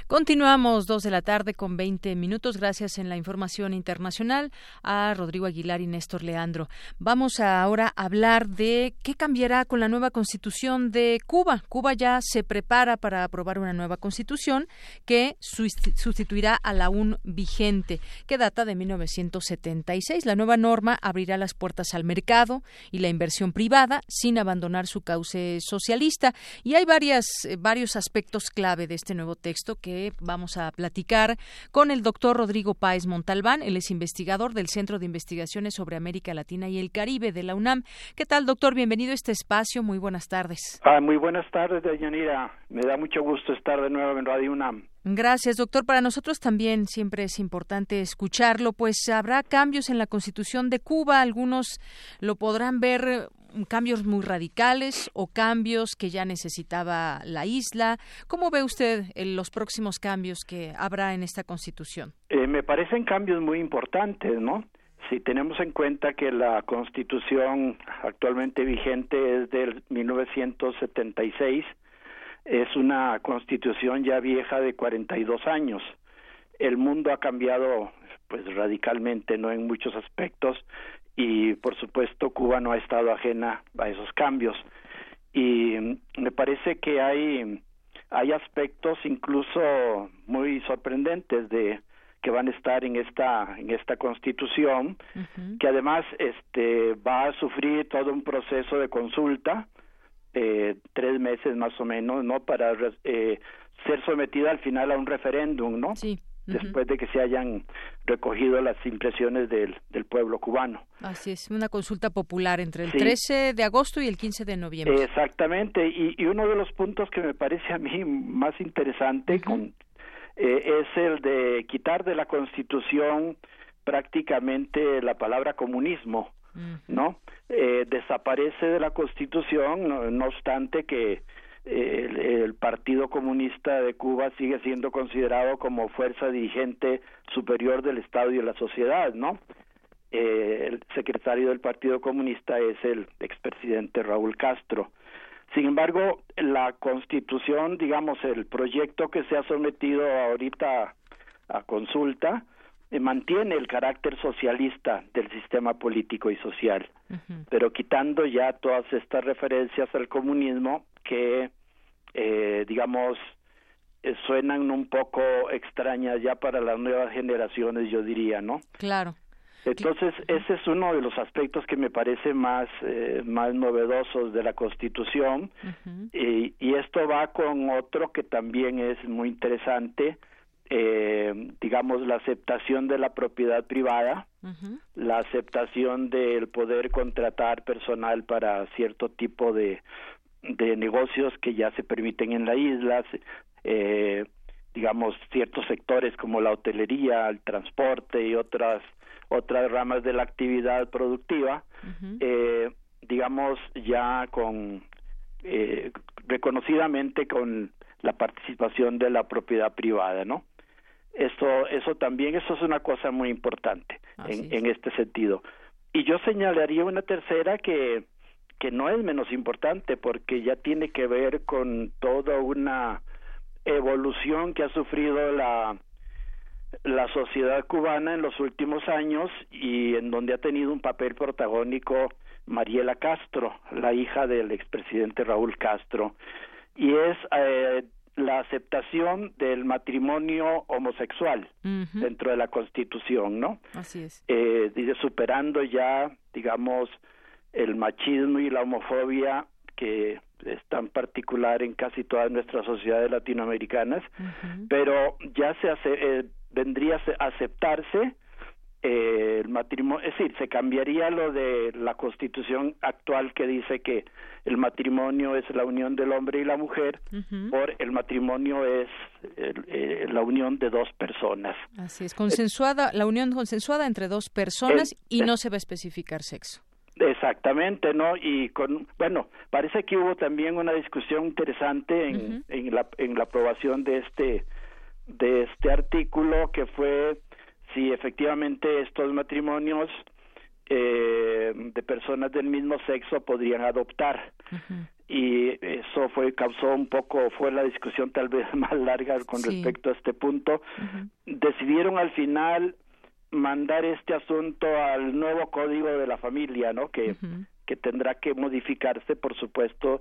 Continuamos dos de la tarde con 20 minutos. Gracias en la información internacional a Rodrigo Aguilar y Néstor Leandro. Vamos ahora a hablar de qué cambiará con la nueva constitución de Cuba. Cuba ya se prepara para aprobar una nueva constitución que sustituirá a la aún vigente, que data de 1976. La nueva norma abrirá las puertas al mercado y la inversión privada sin abandonar su cauce socialista. Y hay varias, eh, varios aspectos clave de este nuevo texto que vamos a platicar con el doctor Rodrigo Páez Montalbán. Él es investigador del Centro de Investigaciones sobre América Latina y el Caribe de la UNAM. ¿Qué tal, doctor? Bienvenido a este espacio. Muy buenas tardes. Ah, muy buenas tardes, Yanira. Me da mucho gusto estar de nuevo en Radio UNAM. Gracias, doctor. Para nosotros también siempre es importante escucharlo, pues habrá cambios en la Constitución de Cuba. Algunos lo podrán ver cambios muy radicales o cambios que ya necesitaba la isla. ¿Cómo ve usted los próximos cambios que habrá en esta Constitución? Eh, me parecen cambios muy importantes, ¿no? Si tenemos en cuenta que la Constitución actualmente vigente es del 1976, es una Constitución ya vieja de 42 años. El mundo ha cambiado pues radicalmente, no en muchos aspectos y por supuesto Cuba no ha estado ajena a esos cambios. Y me parece que hay hay aspectos incluso muy sorprendentes de que van a estar en esta en esta constitución que además este va a sufrir todo un proceso de consulta eh, tres meses más o menos no para eh, ser sometida al final a un referéndum no sí después de que se hayan recogido las impresiones del, del pueblo cubano. Así es, una consulta popular entre el 13 de agosto y el 15 de noviembre. Exactamente, y, uno de los puntos que me parece a mí más interesante con, eh, es el de quitar de la Constitución prácticamente la palabra comunismo, ¿no? Eh, desaparece de la Constitución, no, obstante que eh, el, Partido Comunista de Cuba sigue siendo considerado como fuerza dirigente superior del Estado y de la sociedad, ¿no? Eh, el secretario del Partido Comunista es el expresidente Raúl Castro. Sin embargo, la Constitución, digamos, el proyecto que se ha sometido ahorita a consulta, mantiene el carácter socialista del sistema político y social, pero quitando ya todas estas referencias al comunismo que, eh, digamos, eh, suenan un poco extrañas ya para las nuevas generaciones, yo diría, ¿no? Claro. Entonces, ese es uno de los aspectos que me parece más, más novedosos de la Constitución y, y, esto va con otro que también es muy interesante, eh, digamos, la aceptación de la propiedad privada, la aceptación del poder contratar personal para cierto tipo de, de negocios que ya se permiten en la isla, eh, digamos, ciertos sectores como la hotelería, el transporte y otras otras ramas de la actividad productiva, eh, digamos, ya con eh, reconocidamente con la participación de la propiedad privada, ¿no? Eso, eso también, eso es una cosa muy importante en, en, este sentido. Y yo señalaría una tercera que, que no es menos importante porque ya tiene que ver con toda una evolución que ha sufrido la, la sociedad cubana en los últimos años y en donde ha tenido un papel protagónico Mariela Castro, la hija del expresidente Raúl Castro. Y es eh, la aceptación del matrimonio homosexual dentro de la Constitución, ¿no? Así es. Eh, superando ya, digamos, el machismo y la homofobia que es tan particular en casi todas nuestras sociedades latinoamericanas, pero ya se hace, eh, vendría a aceptarse eh, el matrimonio, es decir, se cambiaría lo de la constitución actual que dice que el matrimonio es la unión del hombre y la mujer, por el matrimonio es eh, la unión de dos personas. Así es, consensuada, la unión consensuada entre dos personas y no se va a especificar sexo. Exactamente, ¿no? Y con, bueno, parece que hubo también una discusión interesante en, en, la, en la aprobación de este, de este artículo que fue si efectivamente estos matrimonios eh, de personas del mismo sexo podrían adoptar. Y eso fue causó un poco fue la discusión tal vez más larga con respecto a este punto. Decidieron al final mandar este asunto al nuevo código de la familia no que que tendrá que modificarse por supuesto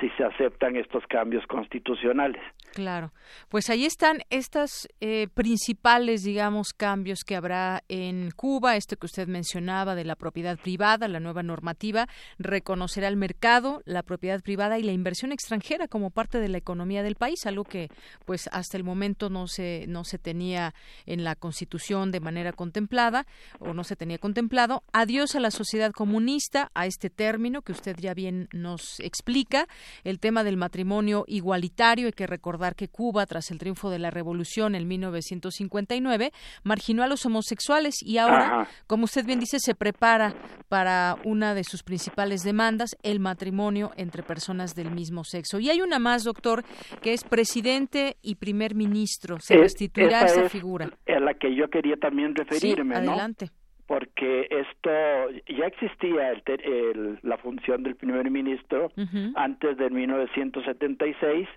si se aceptan estos cambios constitucionales. Claro, pues ahí están estos eh, principales, digamos, cambios que habrá en Cuba, esto que usted mencionaba de la propiedad privada, la nueva normativa, reconocerá el mercado, la propiedad privada y la inversión extranjera como parte de la economía del país, algo que pues hasta el momento no se, no se tenía en la Constitución de manera contemplada o no se tenía contemplado. Adiós a la sociedad comunista, a este término que usted ya bien nos explica el tema del matrimonio igualitario. Hay que recordar que Cuba, tras el triunfo de la revolución en 1959, marginó a los homosexuales y ahora, como usted bien dice, se prepara para una de sus principales demandas, el matrimonio entre personas del mismo sexo. Y hay una más, doctor, que es presidente y primer ministro. Se restituirá esa figura. A la que yo quería también referirme, adelante porque esto ya existía el, la función del primer ministro antes de 1976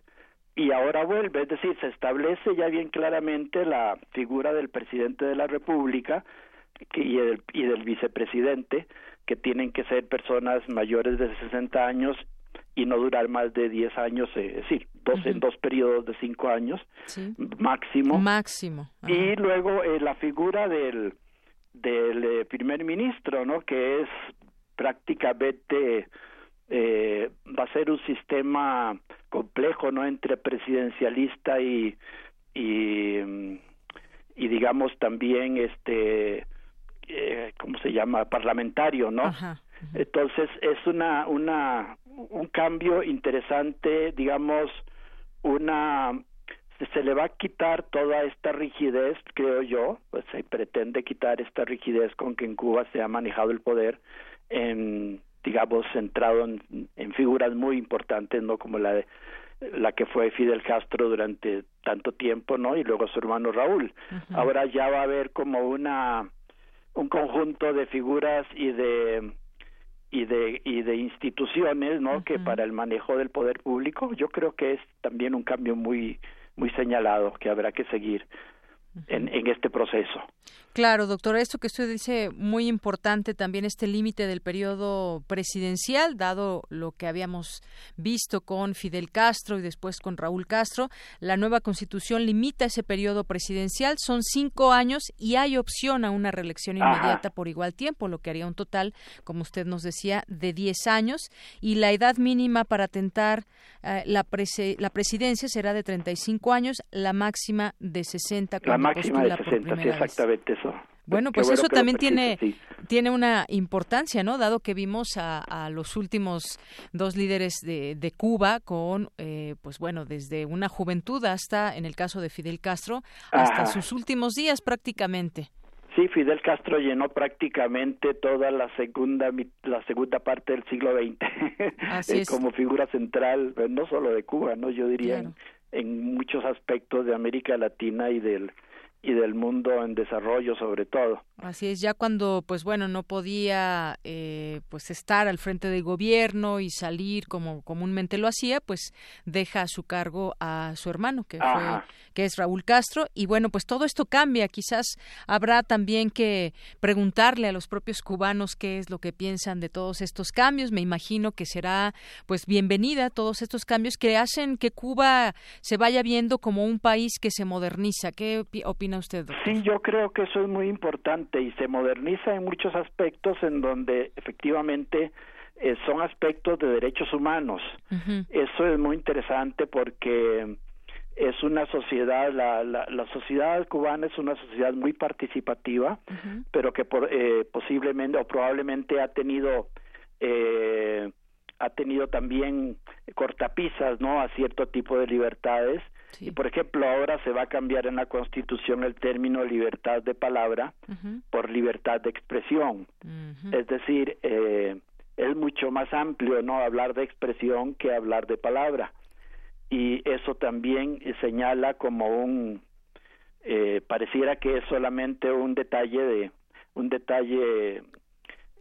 y ahora vuelve, es decir, se establece ya bien claramente la figura del presidente de la República y, y del vicepresidente, que tienen que ser personas mayores de 60 años y no durar más de 10 años, es decir, dos en dos periodos de 5 años máximo. Máximo. Y luego eh, la figura del del eh, primer ministro, ¿no? Que es prácticamente eh, va a ser un sistema complejo, ¿no? Entre presidencialista y y, y digamos también este eh, cómo se llama parlamentario no entonces es una una un cambio interesante digamos una se le va a quitar toda esta rigidez, creo yo, pues se pretende quitar esta rigidez con que en Cuba se ha manejado el poder en digamos centrado en, figuras muy importantes, no como la de la que fue Fidel Castro durante tanto tiempo, ¿no? Y luego su hermano Raúl. Ahora ya va a haber como una un conjunto de figuras y de y de y de instituciones, ¿no? Que para el manejo del poder público, yo creo que es también un cambio muy muy señalado que habrá que seguir en, en este proceso. Claro, doctor, esto que usted dice muy importante también este límite del periodo presidencial, dado lo que habíamos visto con Fidel Castro y después con Raúl Castro. La nueva constitución limita ese periodo presidencial, son cinco años y hay opción a una reelección inmediata por igual tiempo, lo que haría un total, como usted nos decía, de diez años. Y la edad mínima para tentar eh, la, la presidencia será de 35 años, la máxima de 60. La máxima de 60, sí, exactamente eso. Bueno, pues eso también tiene, tiene una importancia, ¿no? Dado que vimos a, a los últimos dos líderes de, de Cuba con, eh, pues bueno, desde una juventud hasta, en el caso de Fidel Castro, hasta sus últimos días prácticamente. Sí, Fidel Castro llenó prácticamente toda la segunda la segunda parte del siglo XX eh, como figura central, eh, no solo de Cuba, no, yo diría en muchos aspectos de América Latina y del y del mundo en desarrollo sobre todo. Así es, ya cuando pues bueno no podía eh, pues estar al frente del gobierno y salir como comúnmente lo hacía, pues deja a su cargo a su hermano que fue que es Raúl Castro y bueno pues todo esto cambia, quizás habrá también que preguntarle a los propios cubanos qué es lo que piensan de todos estos cambios. Me imagino que será pues bienvenida todos estos cambios que hacen que Cuba se vaya viendo como un país que se moderniza. ¿Qué opina usted? Sí, yo creo que eso es muy importante y se moderniza en muchos aspectos en donde efectivamente eh, son aspectos de derechos humanos. Eso es muy interesante porque es una sociedad, la, la, la, sociedad cubana es una sociedad muy participativa, pero que por, eh, posiblemente o probablemente ha tenido eh, ha tenido también cortapisas, ¿no? A cierto tipo de libertades y por ejemplo, ahora se va a cambiar en la Constitución el término libertad de palabra por libertad de expresión. Es decir, eh, es mucho más amplio no hablar de expresión que hablar de palabra. Y eso también señala como un eh, pareciera que es solamente un detalle de un detalle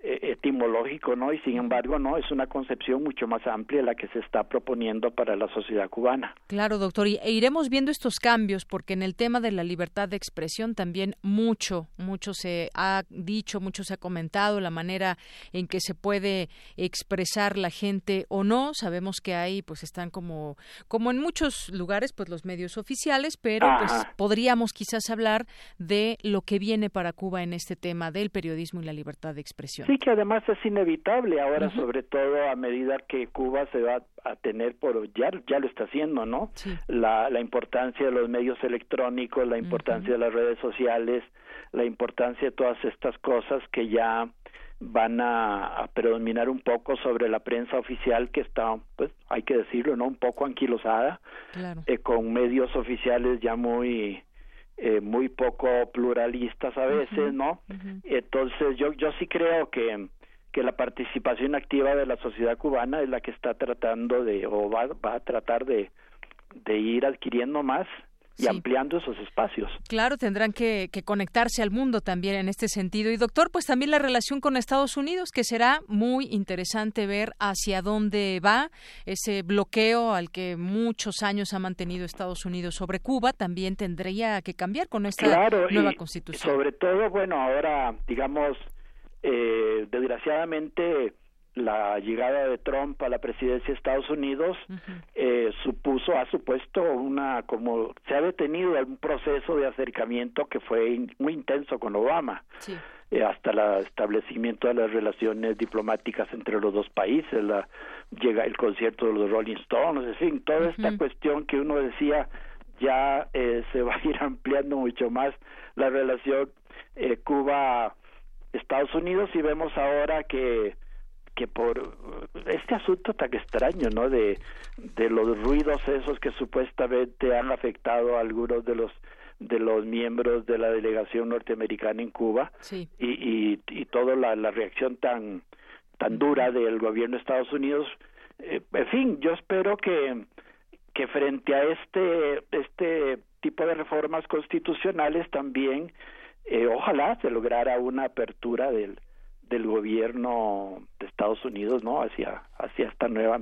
etimológico, ¿no? Y sin embargo, no, es una concepción mucho más amplia la que se está proponiendo para la sociedad cubana. Claro, doctor, y e iremos viendo estos cambios porque en el tema de la libertad de expresión también mucho, mucho se ha dicho, mucho se ha comentado la manera en que se puede expresar la gente o no. Sabemos que hay, pues están como, como en muchos lugares, pues los medios oficiales, pero pues podríamos quizás hablar de lo que viene para Cuba en este tema del periodismo y la libertad de expresión. Sí, que además es inevitable ahora, sobre todo a medida que Cuba se va a tener por ya ya lo está haciendo, ¿no? La, la importancia de los medios electrónicos, la importancia de las redes sociales, la importancia de todas estas cosas que ya van a, predominar un poco sobre la prensa oficial que está, pues hay que decirlo, ¿no? Un poco anquilosada, eh, con medios oficiales ya muy eh, muy poco pluralistas a veces, ¿no? Entonces yo yo sí creo que que la participación activa de la sociedad cubana es la que está tratando de o va, va a tratar de de ir adquiriendo más y ampliando esos espacios. Claro, tendrán que, conectarse al mundo también en este sentido. Y doctor, pues también la relación con Estados Unidos, que será muy interesante ver hacia dónde va ese bloqueo al que muchos años ha mantenido Estados Unidos sobre Cuba, también tendría que cambiar con esta nueva constitución. Sobre todo, bueno, ahora, digamos, eh, desgraciadamente la llegada de Trump a la presidencia de Estados Unidos eh, supuso, ha supuesto una, como se ha detenido un proceso de acercamiento que fue muy intenso con Obama, eh, hasta el establecimiento de las relaciones diplomáticas entre los dos países, la, llega el concierto de los Rolling Stones, en fin, toda esta cuestión que uno decía, ya eh, se va a ir ampliando mucho más la relación eh, Cuba-Estados Unidos y vemos ahora que que por este asunto tan extraño, ¿no? De, de los ruidos esos que supuestamente han afectado a algunos de los de los miembros de la delegación norteamericana en Cuba sí. y, y, y toda la, la reacción tan tan dura del gobierno de Estados Unidos. Eh, en fin, yo espero que que frente a este este tipo de reformas constitucionales también eh, ojalá se lograra una apertura del del gobierno de Estados Unidos no hacia hacia esta nueva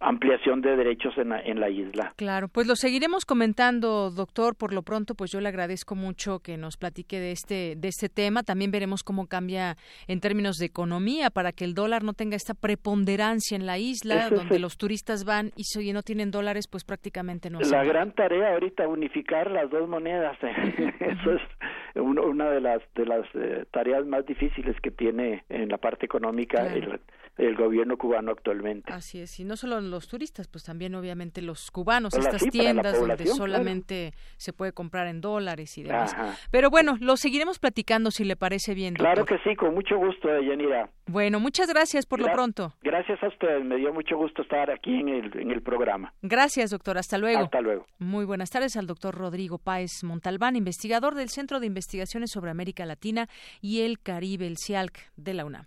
ampliación de derechos en la, en la isla. Claro, pues lo seguiremos comentando, doctor. Por lo pronto, pues yo le agradezco mucho que nos platique de este de este tema. También veremos cómo cambia en términos de economía para que el dólar no tenga esta preponderancia en la isla, donde los turistas van y si no tienen dólares, pues prácticamente no. La gran tarea ahorita unificar las dos monedas. Eso es uno- una de las de las eh, tareas más difíciles que tiene en la parte económica Claro. el, el gobierno cubano actualmente. Así es, y no solo los turistas, pues también obviamente los cubanos, Hola, estas sí, tiendas donde claro. solamente se puede comprar en dólares y demás. Ajá. Pero bueno, lo seguiremos platicando si le parece bien. Claro que sí, con mucho gusto, Yanira. Bueno, muchas gracias por lo pronto. Gracias a ustedes, me dio mucho gusto estar aquí en el, en el programa. Gracias, doctor. Hasta luego. Hasta luego. Muy buenas tardes al doctor Rodrigo Páez Montalbán, investigador del Centro de Investigaciones sobre América Latina y el Caribe, el CIALC de la UNAM.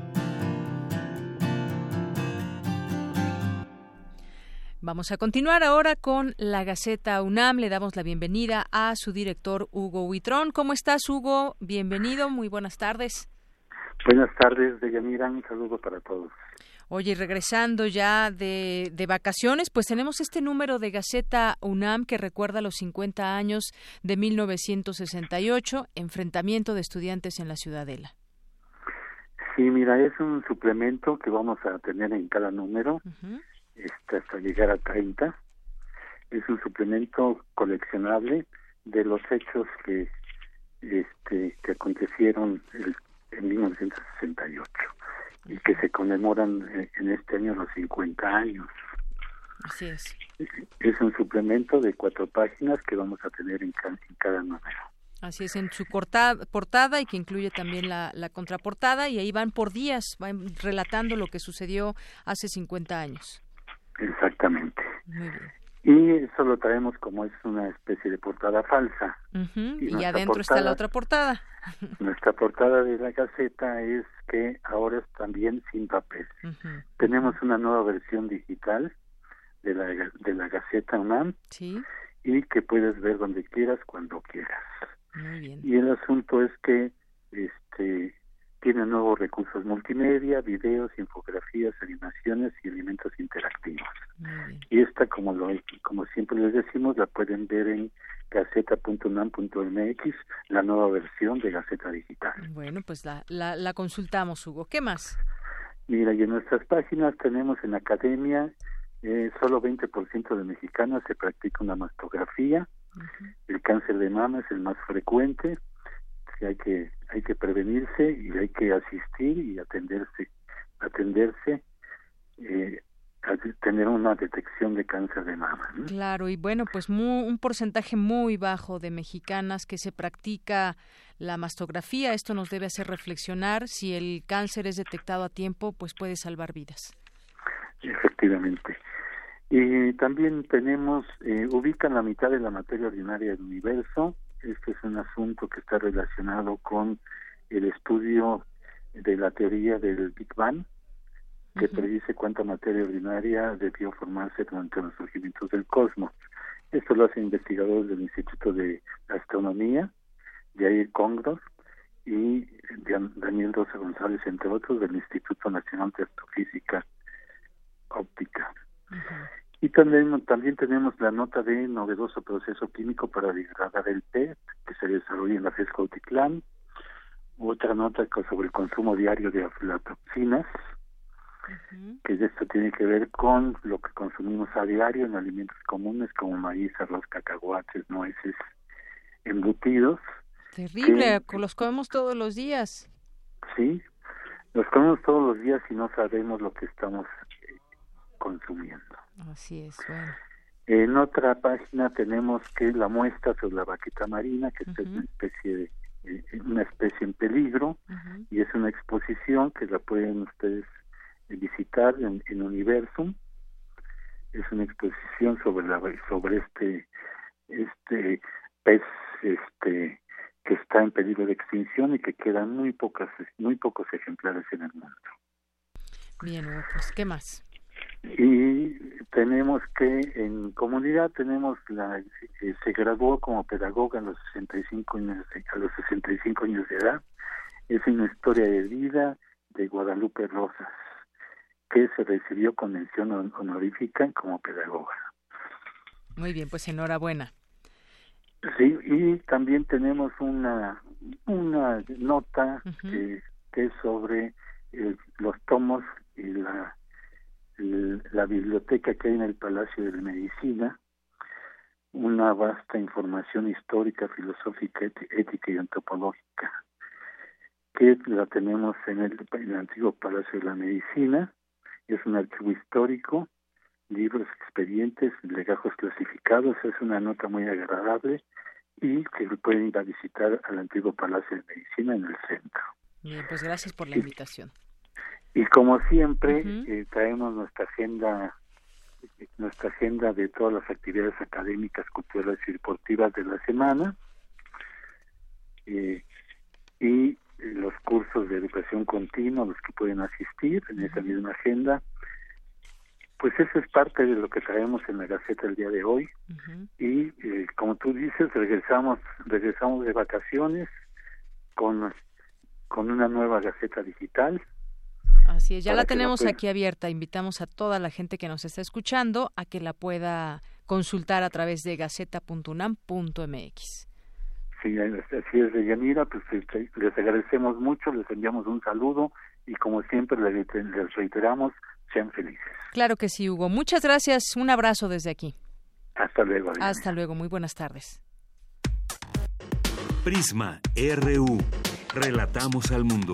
Vamos a continuar ahora con la Gaceta UNAM. Le damos la bienvenida a su director Hugo Huitrón. ¿Cómo estás, Hugo? Bienvenido, muy buenas tardes. Buenas tardes, Deyanira. Un saludo para todos. Oye, regresando ya de, de vacaciones, pues tenemos este número de Gaceta UNAM que recuerda los 50 años de 1968, enfrentamiento de estudiantes en la Ciudadela. Sí, mira, es un suplemento que vamos a tener en cada número este, hasta llegar a 30. Es un suplemento coleccionable de los hechos que este que acontecieron el- en 1968 y que se conmemoran eh, en este año los 50 años. Así es. Es un suplemento de cuatro páginas que vamos a tener en, ca- en cada número. Así es, en su corta- portada y que incluye también la, la contraportada y ahí van por días, van relatando lo que sucedió hace 50 años. Exactamente. Muy bien. Y eso lo traemos como es una especie de portada falsa. Y adentro está la otra portada. Nuestra portada de la Gaceta es que ahora es también sin papel. Tenemos una nueva versión digital de la, de la Gaceta UNAM Sí, y que puedes ver donde quieras, cuando quieras. muy bien. Y el asunto es que este tiene nuevos recursos multimedia, videos, infografías, animaciones y elementos interactivos. Y esta, como lo como siempre les decimos, la pueden ver en gaceta.unam.mx, la nueva versión de Gaceta Digital. Bueno, pues la, la, la consultamos, Hugo. ¿Qué más? Mira, y en nuestras páginas tenemos en academia eh, solo 20% de mexicanas se practica una mastografía. El cáncer de mama es el más frecuente. que hay que hay que prevenirse y hay que asistir y atenderse atenderse eh, a tener una detección de cáncer de mama. ¿no? Claro, y bueno, pues mu- un porcentaje muy bajo de mexicanas que se practica la mastografía. Esto nos debe hacer reflexionar. Si el cáncer es detectado a tiempo, pues puede salvar vidas. Efectivamente. Y también tenemos, eh, ubican la mitad de la materia ordinaria del universo. Este es un asunto que está relacionado con el estudio de la teoría del Big Bang, que predice cuánta materia ordinaria debió formarse durante los surgimientos del cosmos. Esto lo hacen investigadores del Instituto de Astronomía, Jair Congros y Dan- Daniel Rosa González, entre otros, del Instituto Nacional de Astrofísica Óptica. Y también, también tenemos la nota de novedoso proceso químico para degradar el PET, que se desarrolla en la FES Cautitlán. otra nota sobre el consumo diario de aflatoxinas, que esto tiene que ver con lo que consumimos a diario en alimentos comunes como maíz, arroz, cacahuates, nueces, embutidos. Terrible, los comemos todos los días. Sí, los comemos todos los días y no sabemos lo que estamos eh, consumiendo. Así es. Bueno. En otra página tenemos que la muestra sobre la vaquita marina, que es una especie de eh, una especie en peligro y es una exposición que la pueden ustedes visitar en, en Universum. Es una exposición sobre la sobre este este pez este que está en peligro de extinción y que quedan muy pocas muy pocos ejemplares en el mundo. Bien, pues qué más. Y tenemos que en comunidad tenemos la eh, se graduó como pedagoga a los 65 años de, a los 65 años de edad. Es una historia de vida de Guadalupe Rosas que se recibió con mención honorífica como pedagoga. Muy bien, pues enhorabuena. Sí, y también tenemos una una nota que, que, es sobre eh, los tomos y la la biblioteca que hay en el Palacio de la Medicina, una vasta información histórica, filosófica, ética y antropológica, que la tenemos en el, en el antiguo Palacio de la Medicina, es un archivo histórico, libros, expedientes, legajos clasificados, es una nota muy agradable y que pueden ir a visitar al antiguo Palacio de Medicina en el centro. Bien, pues gracias por la invitación. Y como siempre, eh, traemos nuestra agenda nuestra agenda de todas las actividades académicas, culturales y deportivas de la semana. Eh, y los cursos de educación continua, los que pueden asistir en esa misma agenda. Pues eso es parte de lo que traemos en la Gaceta el día de hoy. Y eh, como tú dices, regresamos regresamos de vacaciones con, con una nueva Gaceta digital Así es, ya la tenemos aquí abierta. Invitamos a toda la gente que nos está escuchando a que la pueda consultar a través de gaceta.unam.mx. Sí, así es, Yanira, pues este, les agradecemos mucho, les enviamos un saludo y como siempre les reiteramos, sean felices. Claro que sí, Hugo. Muchas gracias, un abrazo desde aquí. Hasta luego. Hasta luego, muy buenas tardes. Prisma RU. Relatamos al mundo.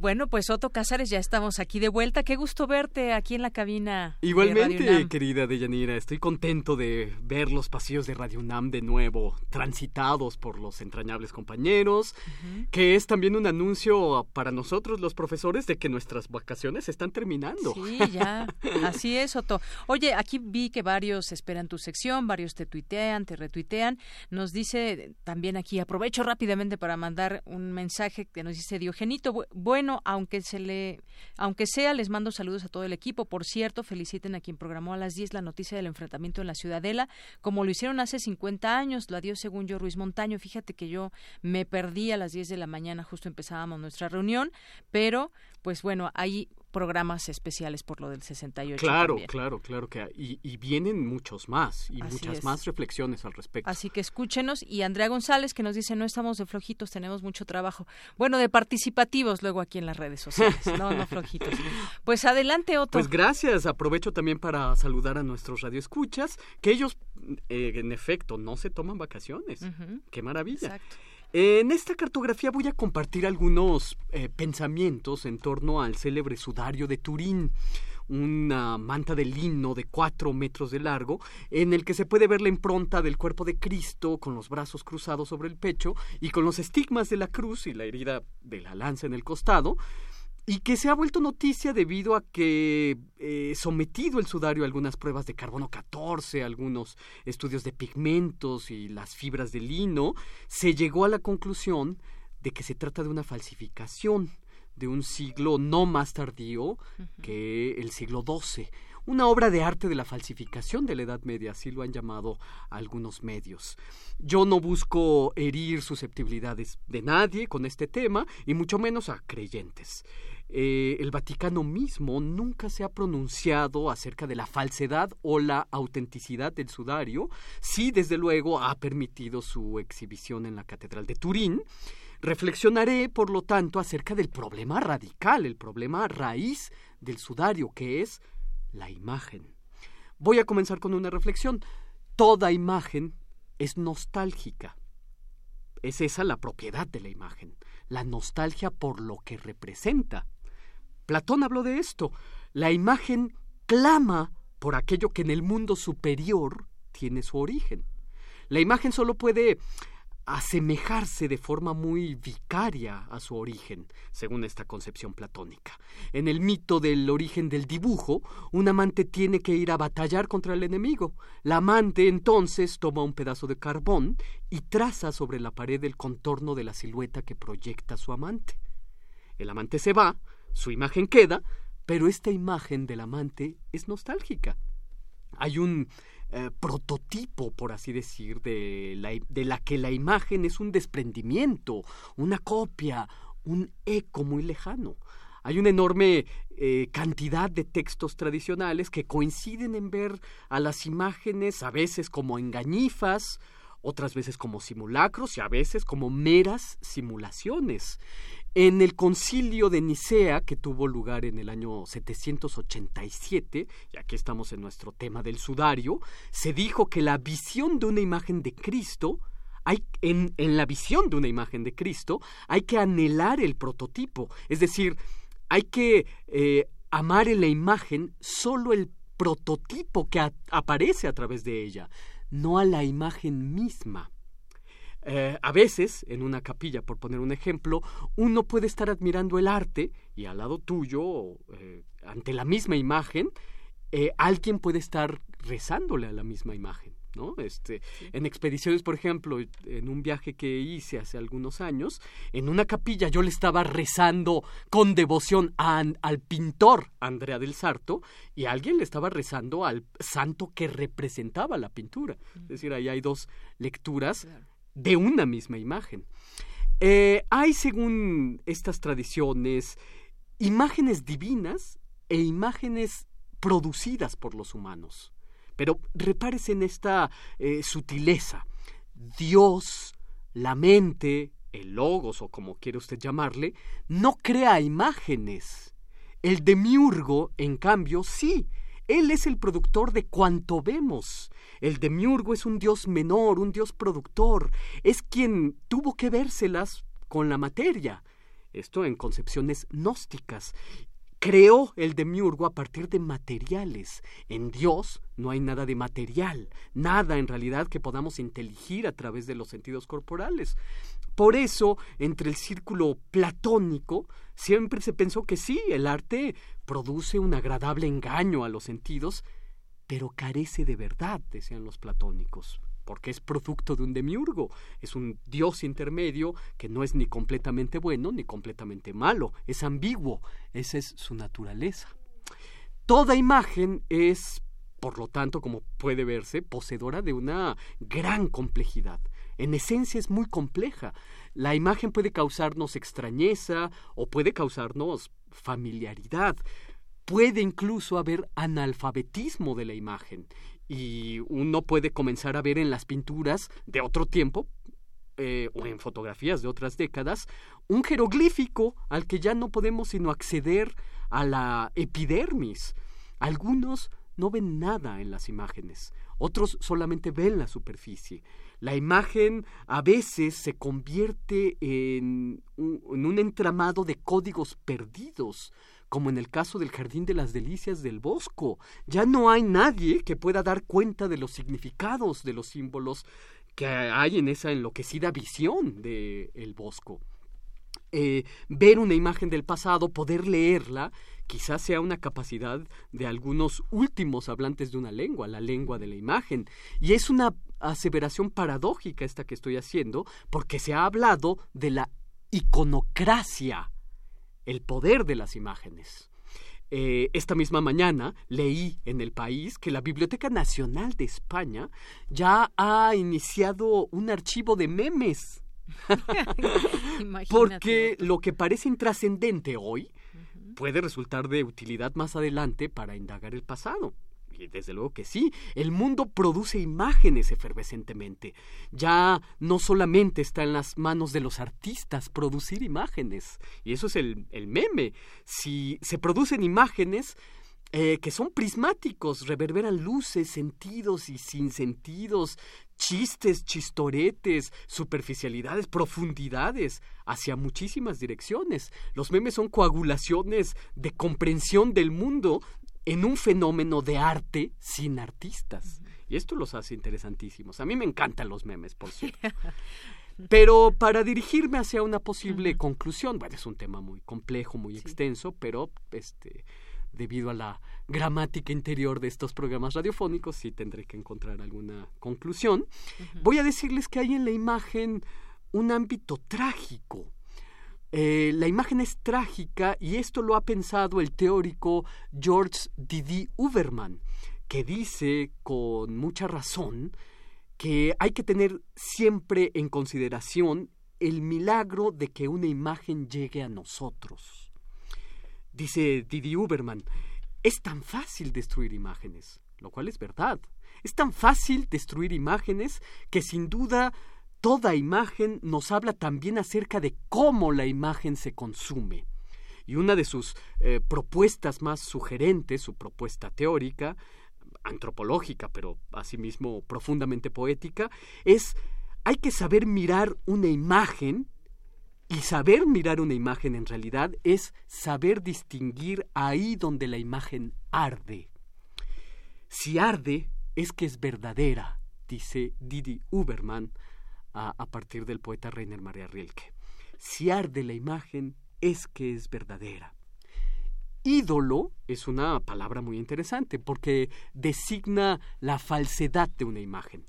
Bueno, pues Otto Cázares, ya estamos aquí de vuelta. Qué gusto verte aquí en la cabina. Igualmente, querida Deyanira, estoy contento de ver los pasillos de Radio UNAM de nuevo, transitados por los entrañables compañeros, que es también un anuncio para nosotros los profesores de que nuestras vacaciones están terminando. Sí, ya, así es, Otto. Oye, aquí vi que varios esperan tu sección, varios te tuitean, te retuitean. Nos dice también aquí, aprovecho rápidamente para mandar un mensaje que nos dice Diogenito, bueno, aunque se le, aunque sea, les mando saludos a todo el equipo. Por cierto, feliciten a quien programó a las 10 la noticia del enfrentamiento en la Ciudadela, como lo hicieron hace 50 años, lo dio según yo Ruiz Montaño. Fíjate que yo me perdí a las 10 de la mañana, justo empezábamos nuestra reunión, pero pues bueno, ahí programas especiales por lo del 68. Claro, claro, claro que y, y, vienen muchos más y muchas más reflexiones al respecto. Así que escúchenos y Andrea González que nos dice no estamos de flojitos, tenemos mucho trabajo. Bueno, de participativos luego aquí en las redes sociales, no, no flojitos. Pues adelante Otto. Pues gracias, aprovecho también para saludar a nuestros radioescuchas, que ellos eh, en efecto no se toman vacaciones. Qué maravilla. Exacto. En esta cartografía voy a compartir algunos eh, pensamientos en torno al célebre sudario de Turín, una manta de lino de cuatro metros de largo, en el que se puede ver la impronta del cuerpo de Cristo con los brazos cruzados sobre el pecho y con los estigmas de la cruz y la herida de la lanza en el costado y que se ha vuelto noticia debido a que eh, sometido el sudario a algunas pruebas de carbono 14, algunos estudios de pigmentos y las fibras de lino, se llegó a la conclusión de que se trata de una falsificación de un siglo no más tardío que el siglo XII, una obra de arte de la falsificación de la Edad Media, así lo han llamado algunos medios. Yo no busco herir susceptibilidades de nadie con este tema, y mucho menos a creyentes. Eh, el Vaticano mismo nunca se ha pronunciado acerca de la falsedad o la autenticidad del sudario, sí desde luego ha permitido su exhibición en la Catedral de Turín. Reflexionaré, por lo tanto, acerca del problema radical, el problema raíz del sudario, que es la imagen. Voy a comenzar con una reflexión. Toda imagen es nostálgica. Es esa la propiedad de la imagen, la nostalgia por lo que representa. Platón habló de esto. La imagen clama por aquello que en el mundo superior tiene su origen. La imagen solo puede asemejarse de forma muy vicaria a su origen, según esta concepción platónica. En el mito del origen del dibujo, un amante tiene que ir a batallar contra el enemigo. La amante entonces toma un pedazo de carbón y traza sobre la pared el contorno de la silueta que proyecta su amante. El amante se va, su imagen queda, pero esta imagen del amante es nostálgica. Hay un eh, prototipo, por así decir, de la, de la que la imagen es un desprendimiento, una copia, un eco muy lejano. Hay una enorme eh, cantidad de textos tradicionales que coinciden en ver a las imágenes a veces como engañifas, otras veces como simulacros y a veces como meras simulaciones. En el concilio de Nicea, que tuvo lugar en el año 787, y aquí estamos en nuestro tema del sudario, se dijo que la visión de una imagen de Cristo, hay, en, la visión de una imagen de Cristo, hay que anhelar el prototipo, es decir, hay que eh, amar en la imagen solo el prototipo que aparece a través de ella, no a la imagen misma. Eh, a veces, en una capilla, por poner un ejemplo, uno puede estar admirando el arte y al lado tuyo, eh, ante la misma imagen, eh, alguien puede estar rezándole a la misma imagen. ¿no? Este, En expediciones, por ejemplo, en un viaje que hice hace algunos años, en una capilla yo le estaba rezando con devoción al pintor Andrea del Sarto y alguien le estaba rezando al santo que representaba la pintura. Es decir, ahí hay dos lecturas de una misma imagen. Eh, hay, según estas tradiciones, imágenes divinas e imágenes producidas por los humanos. Pero repárese en esta eh, sutileza. Dios, la mente, el logos o como quiere usted llamarle, no crea imágenes. El demiurgo, en cambio, sí, él es el productor de cuanto vemos. El demiurgo es un dios menor, un dios productor. Es quien tuvo que vérselas con la materia. Esto en concepciones gnósticas. Creó el demiurgo a partir de materiales. En Dios no hay nada de material, nada en realidad que podamos inteligir a través de los sentidos corporales. Por eso, entre el círculo platónico, siempre se pensó que sí, el arte produce un agradable engaño a los sentidos, pero carece de verdad, decían los platónicos, porque es producto de un demiurgo, es un dios intermedio que no es ni completamente bueno ni completamente malo, es ambiguo, esa es su naturaleza. Toda imagen es, por lo tanto, como puede verse, poseedora de una gran complejidad en esencia es muy compleja. La imagen puede causarnos extrañeza o puede causarnos familiaridad. Puede incluso haber analfabetismo de la imagen y uno puede comenzar a ver en las pinturas de otro tiempo eh, o en fotografías de otras décadas un jeroglífico al que ya no podemos sino acceder a la epidermis. Algunos no ven nada en las imágenes, otros solamente ven la superficie. La imagen a veces se convierte en un, entramado de códigos perdidos, como en el caso del Jardín de las Delicias del Bosco. Ya no hay nadie que pueda dar cuenta de los significados de los símbolos que hay en esa enloquecida visión del el Bosco. Eh, ver una imagen del pasado, poder leerla, quizás sea una capacidad de algunos últimos hablantes de una lengua, la lengua de la imagen. Y es una aseveración paradójica esta que estoy haciendo, porque se ha hablado de la iconocracia, el poder de las imágenes. eh, esta misma mañana leí en el país que la Biblioteca Nacional de España ya ha iniciado un archivo de memes. Porque lo que parece intrascendente hoy puede resultar de utilidad más adelante para indagar el pasado. Desde luego que sí, el mundo produce imágenes efervescentemente. Ya no solamente está en las manos de los artistas producir imágenes, y eso es el, el meme. Si se producen imágenes, eh, que son prismáticos, reverberan luces, sentidos y sin sentidos, chistes, chistoretes, superficialidades, profundidades, hacia muchísimas direcciones. Los memes son coagulaciones de comprensión del mundo en un fenómeno de arte sin artistas. Y esto los hace interesantísimos. A mí me encantan los memes, por cierto. Pero para dirigirme hacia una posible conclusión, bueno, es un tema muy complejo, muy extenso, pero este debido a la gramática interior de estos programas radiofónicos, sí tendré que encontrar alguna conclusión. Voy a decirles que hay en la imagen un ámbito trágico. Eh, la imagen es trágica y esto lo ha pensado el teórico George Didi Uberman, que dice con mucha razón que hay que tener siempre en consideración el milagro de que una imagen llegue a nosotros. Dice Didi Uberman, es tan fácil destruir imágenes, lo cual es verdad. Es tan fácil destruir imágenes que sin duda toda imagen nos habla también acerca de cómo la imagen se consume. Y una de sus eh, propuestas más sugerentes, su propuesta teórica, antropológica, pero asimismo profundamente poética, es hay que saber mirar una imagen y saber mirar una imagen en realidad es saber distinguir ahí donde la imagen arde. Si arde, es que es verdadera, dice Didi Uberman a, partir del poeta Rainer Maria Rilke. Si arde la imagen, es que es verdadera. Ídolo es una palabra muy interesante porque designa la falsedad de una imagen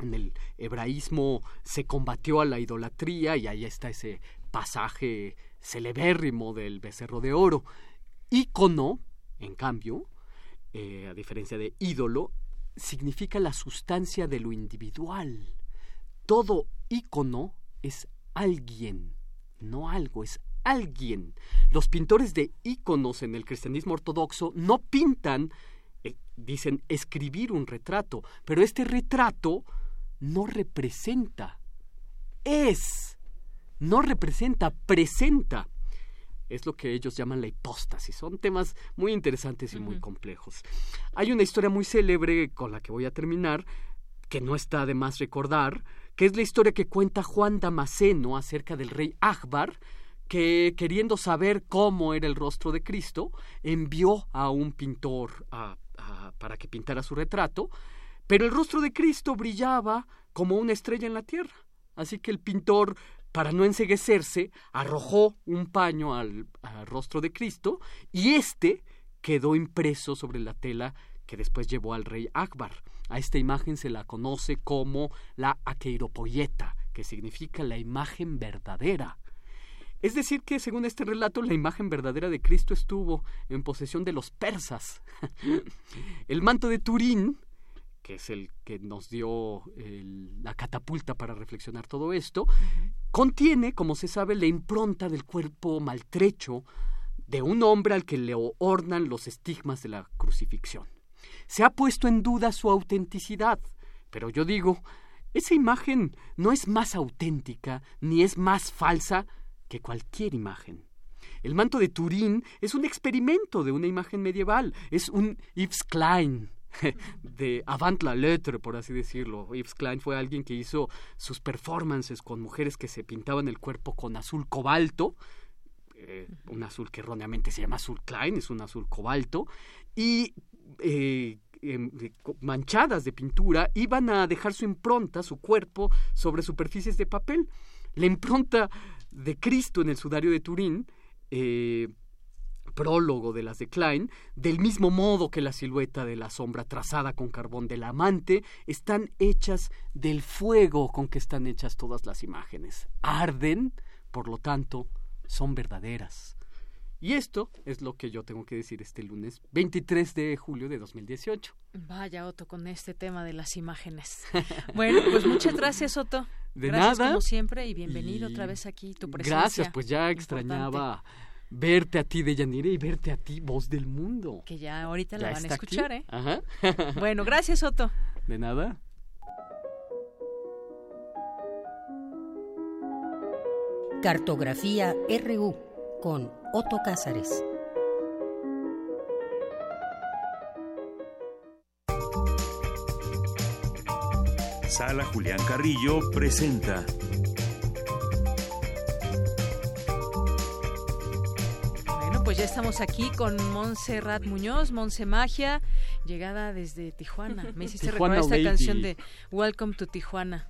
en el hebraísmo se combatió a la idolatría y ahí está ese pasaje celebérrimo del becerro de oro. Ícono, en cambio, eh, a diferencia de ídolo, significa la sustancia de lo individual. Todo ícono es alguien, no algo, es alguien. Los pintores de íconos en el cristianismo ortodoxo no pintan, eh, dicen escribir un retrato, pero este retrato no representa, es, no representa, presenta. Es lo que ellos llaman la hipóstasis. Son temas muy interesantes y muy complejos. Hay una historia muy célebre con la que voy a terminar, que no está de más recordar, que es la historia que cuenta Juan Damasceno acerca del rey Akbar, que queriendo saber cómo era el rostro de Cristo, envió a un pintor para que pintara su retrato, pero el rostro de Cristo brillaba como una estrella en la tierra. Así que el pintor, para no enseguecerse, arrojó un paño al, rostro de Cristo y éste quedó impreso sobre la tela que después llevó al rey Akbar. A esta imagen se la conoce como la aqueiropoyeta, que significa la imagen verdadera. Es decir, que según este relato, la imagen verdadera de Cristo estuvo en posesión de los persas. el manto de Turín que es el que nos dio la catapulta para reflexionar todo esto, contiene, como se sabe, la impronta del cuerpo maltrecho de un hombre al que le ornan los estigmas de la crucifixión. Se ha puesto en duda su autenticidad, pero yo digo, esa imagen no es más auténtica ni es más falsa que cualquier imagen. El manto de Turín es un experimento de una imagen medieval, es un Yves Klein, de avant la lettre, por así decirlo. Yves Klein fue alguien que hizo sus performances con mujeres que se pintaban el cuerpo con azul cobalto, eh, un azul que erróneamente se llama azul Klein, es un azul cobalto, y eh, em, manchadas de pintura iban a dejar su impronta, su cuerpo, sobre superficies de papel. La impronta de Cristo en el sudario de Turín eh, prólogo de las de Klein, del mismo modo que la silueta de la sombra trazada con carbón del amante, están hechas del fuego con que están hechas todas las imágenes. Arden, por lo tanto, son verdaderas. Y esto es lo que yo tengo que decir este lunes 23 de julio de 2018. Vaya, Otto, con este tema de las imágenes. bueno, pues muchas gracias, Otto. De gracias, nada. como siempre, y bienvenido otra vez aquí, tu presencia. Gracias, pues ya extrañaba verte a ti de Yanire y verte a ti, voz del mundo. Que ya ahorita ¿Ya la van a escuchar, aquí? ¿eh? Ajá. bueno, gracias, Otto. De nada. Cartografía RU con Otto Cázares. Sala Julián Carrillo presenta. Bueno, pues ya estamos aquí con Montserrat Muñoz, Monse Magia, llegada desde Tijuana. Me hiciste Tijuana, recordar esta baby. canción de Welcome to Tijuana.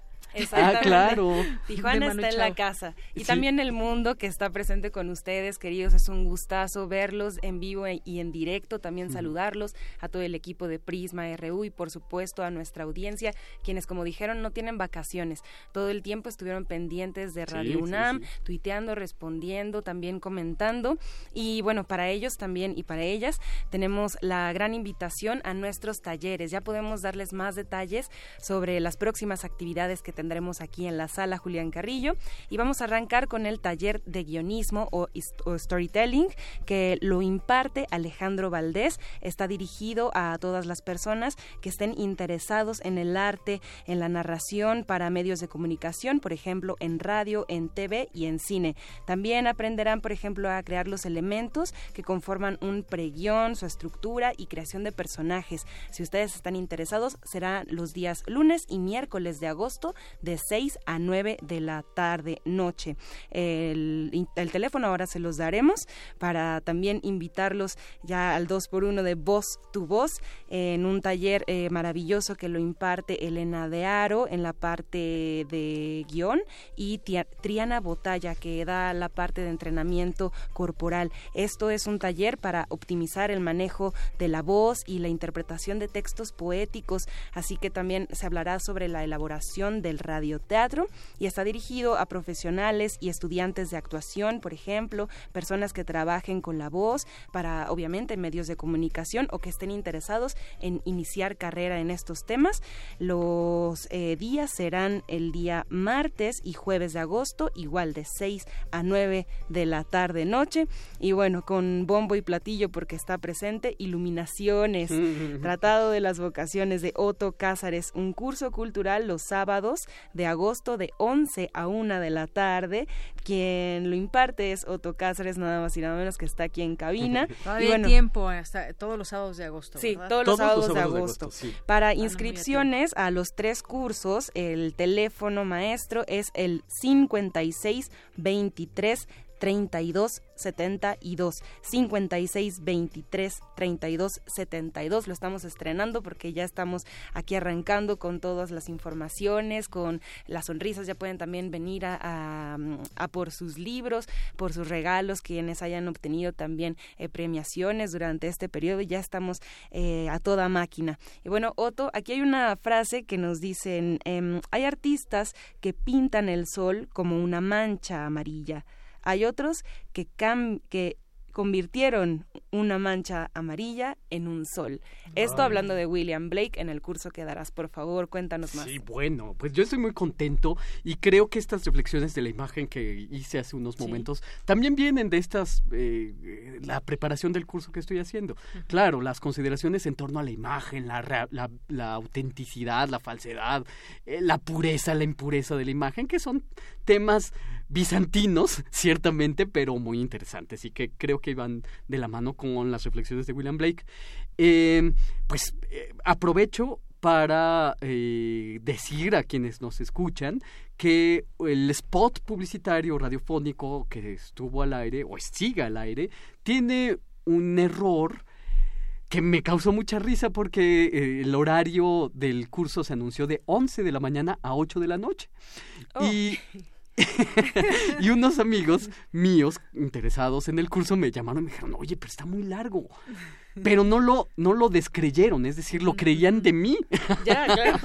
Ah, claro. Tijuana De Manu está en la casa. Y Sí. también el mundo que está presente con ustedes, queridos. Es un gustazo verlos en vivo e- y en directo. También saludarlos a todo el equipo de Prisma RU y, por supuesto, a nuestra audiencia, quienes, como dijeron, no tienen vacaciones. Todo el tiempo estuvieron pendientes de Radio sí, UNAM, sí. tuiteando, respondiendo, también comentando. Y bueno, para ellos también y para ellas tenemos la gran invitación a nuestros talleres. Ya podemos darles más detalles sobre las próximas actividades que tendremos aquí en la sala Julián Carrillo. Y vamos a arrancar con el taller de guionismo o, o storytelling que lo imparte Alejandro Valdés. Está dirigido a todas las personas que estén interesados en el arte, en la narración para medios de comunicación, por ejemplo, en radio, en TV y en cine. También aprenderán, por ejemplo, a crear los elementos que conforman un preguión, su estructura y creación de personajes. Si ustedes están interesados, será los días lunes y miércoles de agosto de 6 a 9 de la tarde noche. El, el teléfono ahora se los daremos para también invitarlos ya al 2 por 1 de voz tu voz en un taller eh, maravilloso que lo imparte Elena de Aro en la parte de guion y Triana Botalla que da la parte de entrenamiento corporal. Esto es un taller para optimizar el manejo de la voz y la interpretación de textos poéticos, así que también se hablará sobre la elaboración del radioteatro y está dirigido a profesionales y estudiantes de actuación, por ejemplo, personas que trabajen con la voz para obviamente medios de comunicación o que estén interesados en iniciar carrera en estos temas. Los eh, días serán el día martes y jueves de agosto, igual de 6 a 9 de la tarde noche. Y bueno, con bombo y platillo porque está presente Iluminaciones, Tratado de las Vocaciones de Otto Cázares, un curso cultural los sábados de agosto de 11 a 1 de la tarde. Quien lo imparte es Otto Cázares, nada más y nada menos que está aquí en cabina. Todavía y hay tiempo hasta todos los sábados de agosto. Sí, ¿verdad? todos los sábados de agosto. sí. Para no, muy a inscripciones a los tres cursos, el teléfono maestro es el 56 23 32 72 56 23 32 72 lo estamos estrenando porque ya estamos aquí arrancando con todas las informaciones con las sonrisas. Ya pueden también venir a, por sus libros por sus regalos quienes hayan obtenido también eh, premiaciones durante este periodo. Ya estamos eh, a toda máquina. Y bueno Otto aquí hay una frase que nos dicen em, hay artistas que pintan el sol como una mancha amarilla hay otros que, cam- que convirtieron una mancha amarilla en un sol. Esto hablando de William Blake en el curso que darás, por favor, cuéntanos más. Sí, bueno, pues yo estoy muy contento y creo que estas reflexiones de la imagen que hice hace unos momentos también vienen de estas, eh, la preparación del curso que estoy haciendo. Claro, las consideraciones en torno a la imagen, la, la, la autenticidad, la falsedad, eh, la pureza, la impureza de la imagen, que son temas bizantinos, ciertamente, pero muy interesantes y que creo que van de la mano con las reflexiones de William Blake. Eh, pues eh, aprovecho para eh, decir a quienes nos escuchan que el spot publicitario radiofónico que estuvo al aire o siga al aire tiene un error que me causó mucha risa porque eh, el horario del curso se anunció de 11 de la mañana a 8 de la noche. Y y unos amigos míos interesados en el curso me llamaron y me dijeron, oye, pero está muy largo. Pero no lo, no lo descreyeron, es decir, lo creían de mí. Ya, claro.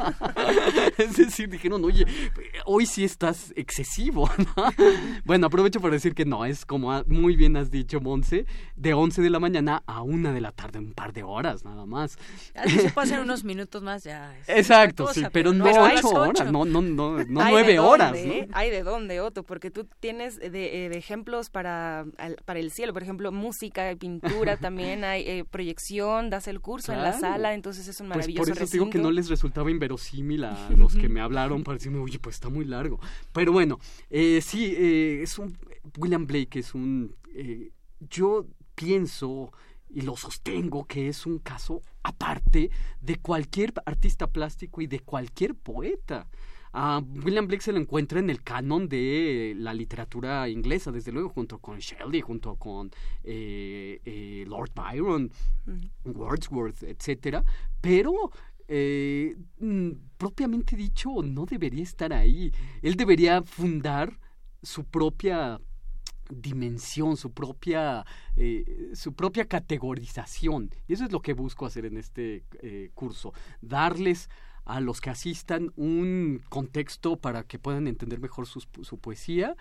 es decir, dijeron, oye, hoy sí estás excesivo. bueno, aprovecho para decir que no, es como muy bien has dicho, Monse, de 11 de la mañana a 1 de la tarde, un par de horas nada más. Así se pasan unos minutos más ya. Exacto, sí, pero, no 8 horas, no, no, no, no 9 horas. ¿eh? Hay de dónde, Otto, porque tú tienes de, de ejemplos para, para el cielo, por ejemplo, música, pintura también, hay eh, proyección, das el curso en la sala, entonces es un maravilloso pues por eso digo que no les resultaba inverosímil a los que me hablaron para decirme, oye, pues está muy largo. Pero bueno, eh, sí, eh, es un... William Blake es un... Eh, yo pienso y lo sostengo que es un caso aparte de cualquier artista plástico y de cualquier poeta. A William Blake se lo encuentra en el canon de la literatura inglesa, desde luego, junto con Shelley, junto con eh, eh, Lord Byron, Wordsworth, etcétera. Pero eh, mm, propiamente dicho, no debería estar ahí. Él debería fundar su propia dimensión, su propia, su propia categorización. Y eso es lo que busco hacer en este curso, darles a los que asistan un contexto para que puedan entender mejor su, su poesía,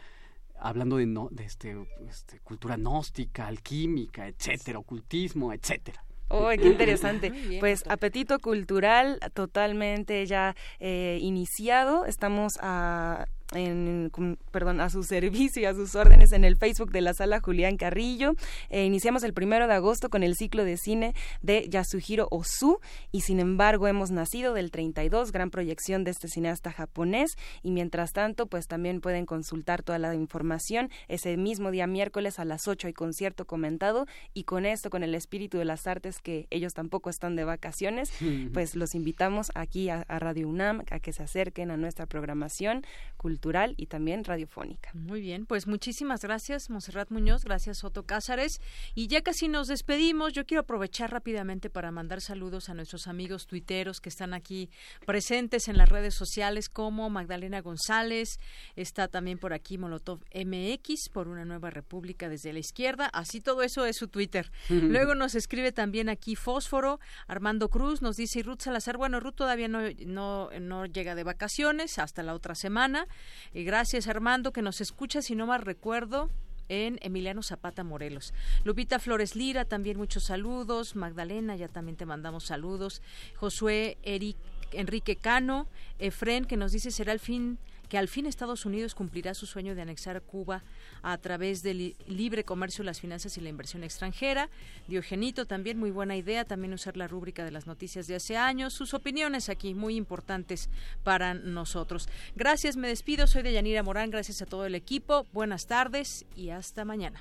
hablando de, no, de este, este, cultura gnóstica, alquímica, etcétera, ocultismo, etcétera. Oh, qué interesante. Pues apetito cultural totalmente ya eh, iniciado. Estamos a en, perdón, a su servicio y a sus órdenes en el Facebook de la sala Julián Carrillo. Eh, iniciamos el primero de agosto con el ciclo de cine de Yasuhiro Ozu y sin embargo hemos nacido del 32, gran proyección de este cineasta japonés. Y mientras tanto pues también pueden consultar toda la información ese mismo día miércoles a las 8 hay concierto comentado. Y con esto, con el espíritu de las artes que ellos tampoco están de vacaciones, pues los invitamos aquí a, a Radio UNAM a que se acerquen a nuestra programación cultural cultural y también radiofónica. Muy bien, pues muchísimas gracias, Monserrat Muñoz, gracias, Otto Cázares. Y ya casi nos despedimos, yo quiero aprovechar rápidamente para mandar saludos a nuestros amigos tuiteros que están aquí presentes en las redes sociales, como Magdalena González, está también por aquí Molotov MX, por una nueva república desde la izquierda, así todo eso es su Twitter. Luego nos escribe también aquí Fósforo, Armando Cruz, nos dice, y Ruth Salazar, bueno, Ruth todavía no, no, no llega de vacaciones, hasta la otra semana. Y gracias Armando que nos escucha, si no mal recuerdo, en Emiliano Zapata Morelos. Lupita Flores Lira, también muchos saludos. Magdalena, ya también te mandamos saludos. Josué Eric, Enrique Cano, Efren, que nos dice será el fin que al fin Estados Unidos cumplirá su sueño de anexar Cuba a través del libre comercio, las finanzas y la inversión extranjera. Diogenito también, muy buena idea, también usar la rúbrica de las noticias de hace años. Sus opiniones aquí, muy importantes para nosotros. Gracias, me despido, soy de Yanira Morán, gracias a todo el equipo, buenas tardes y hasta mañana.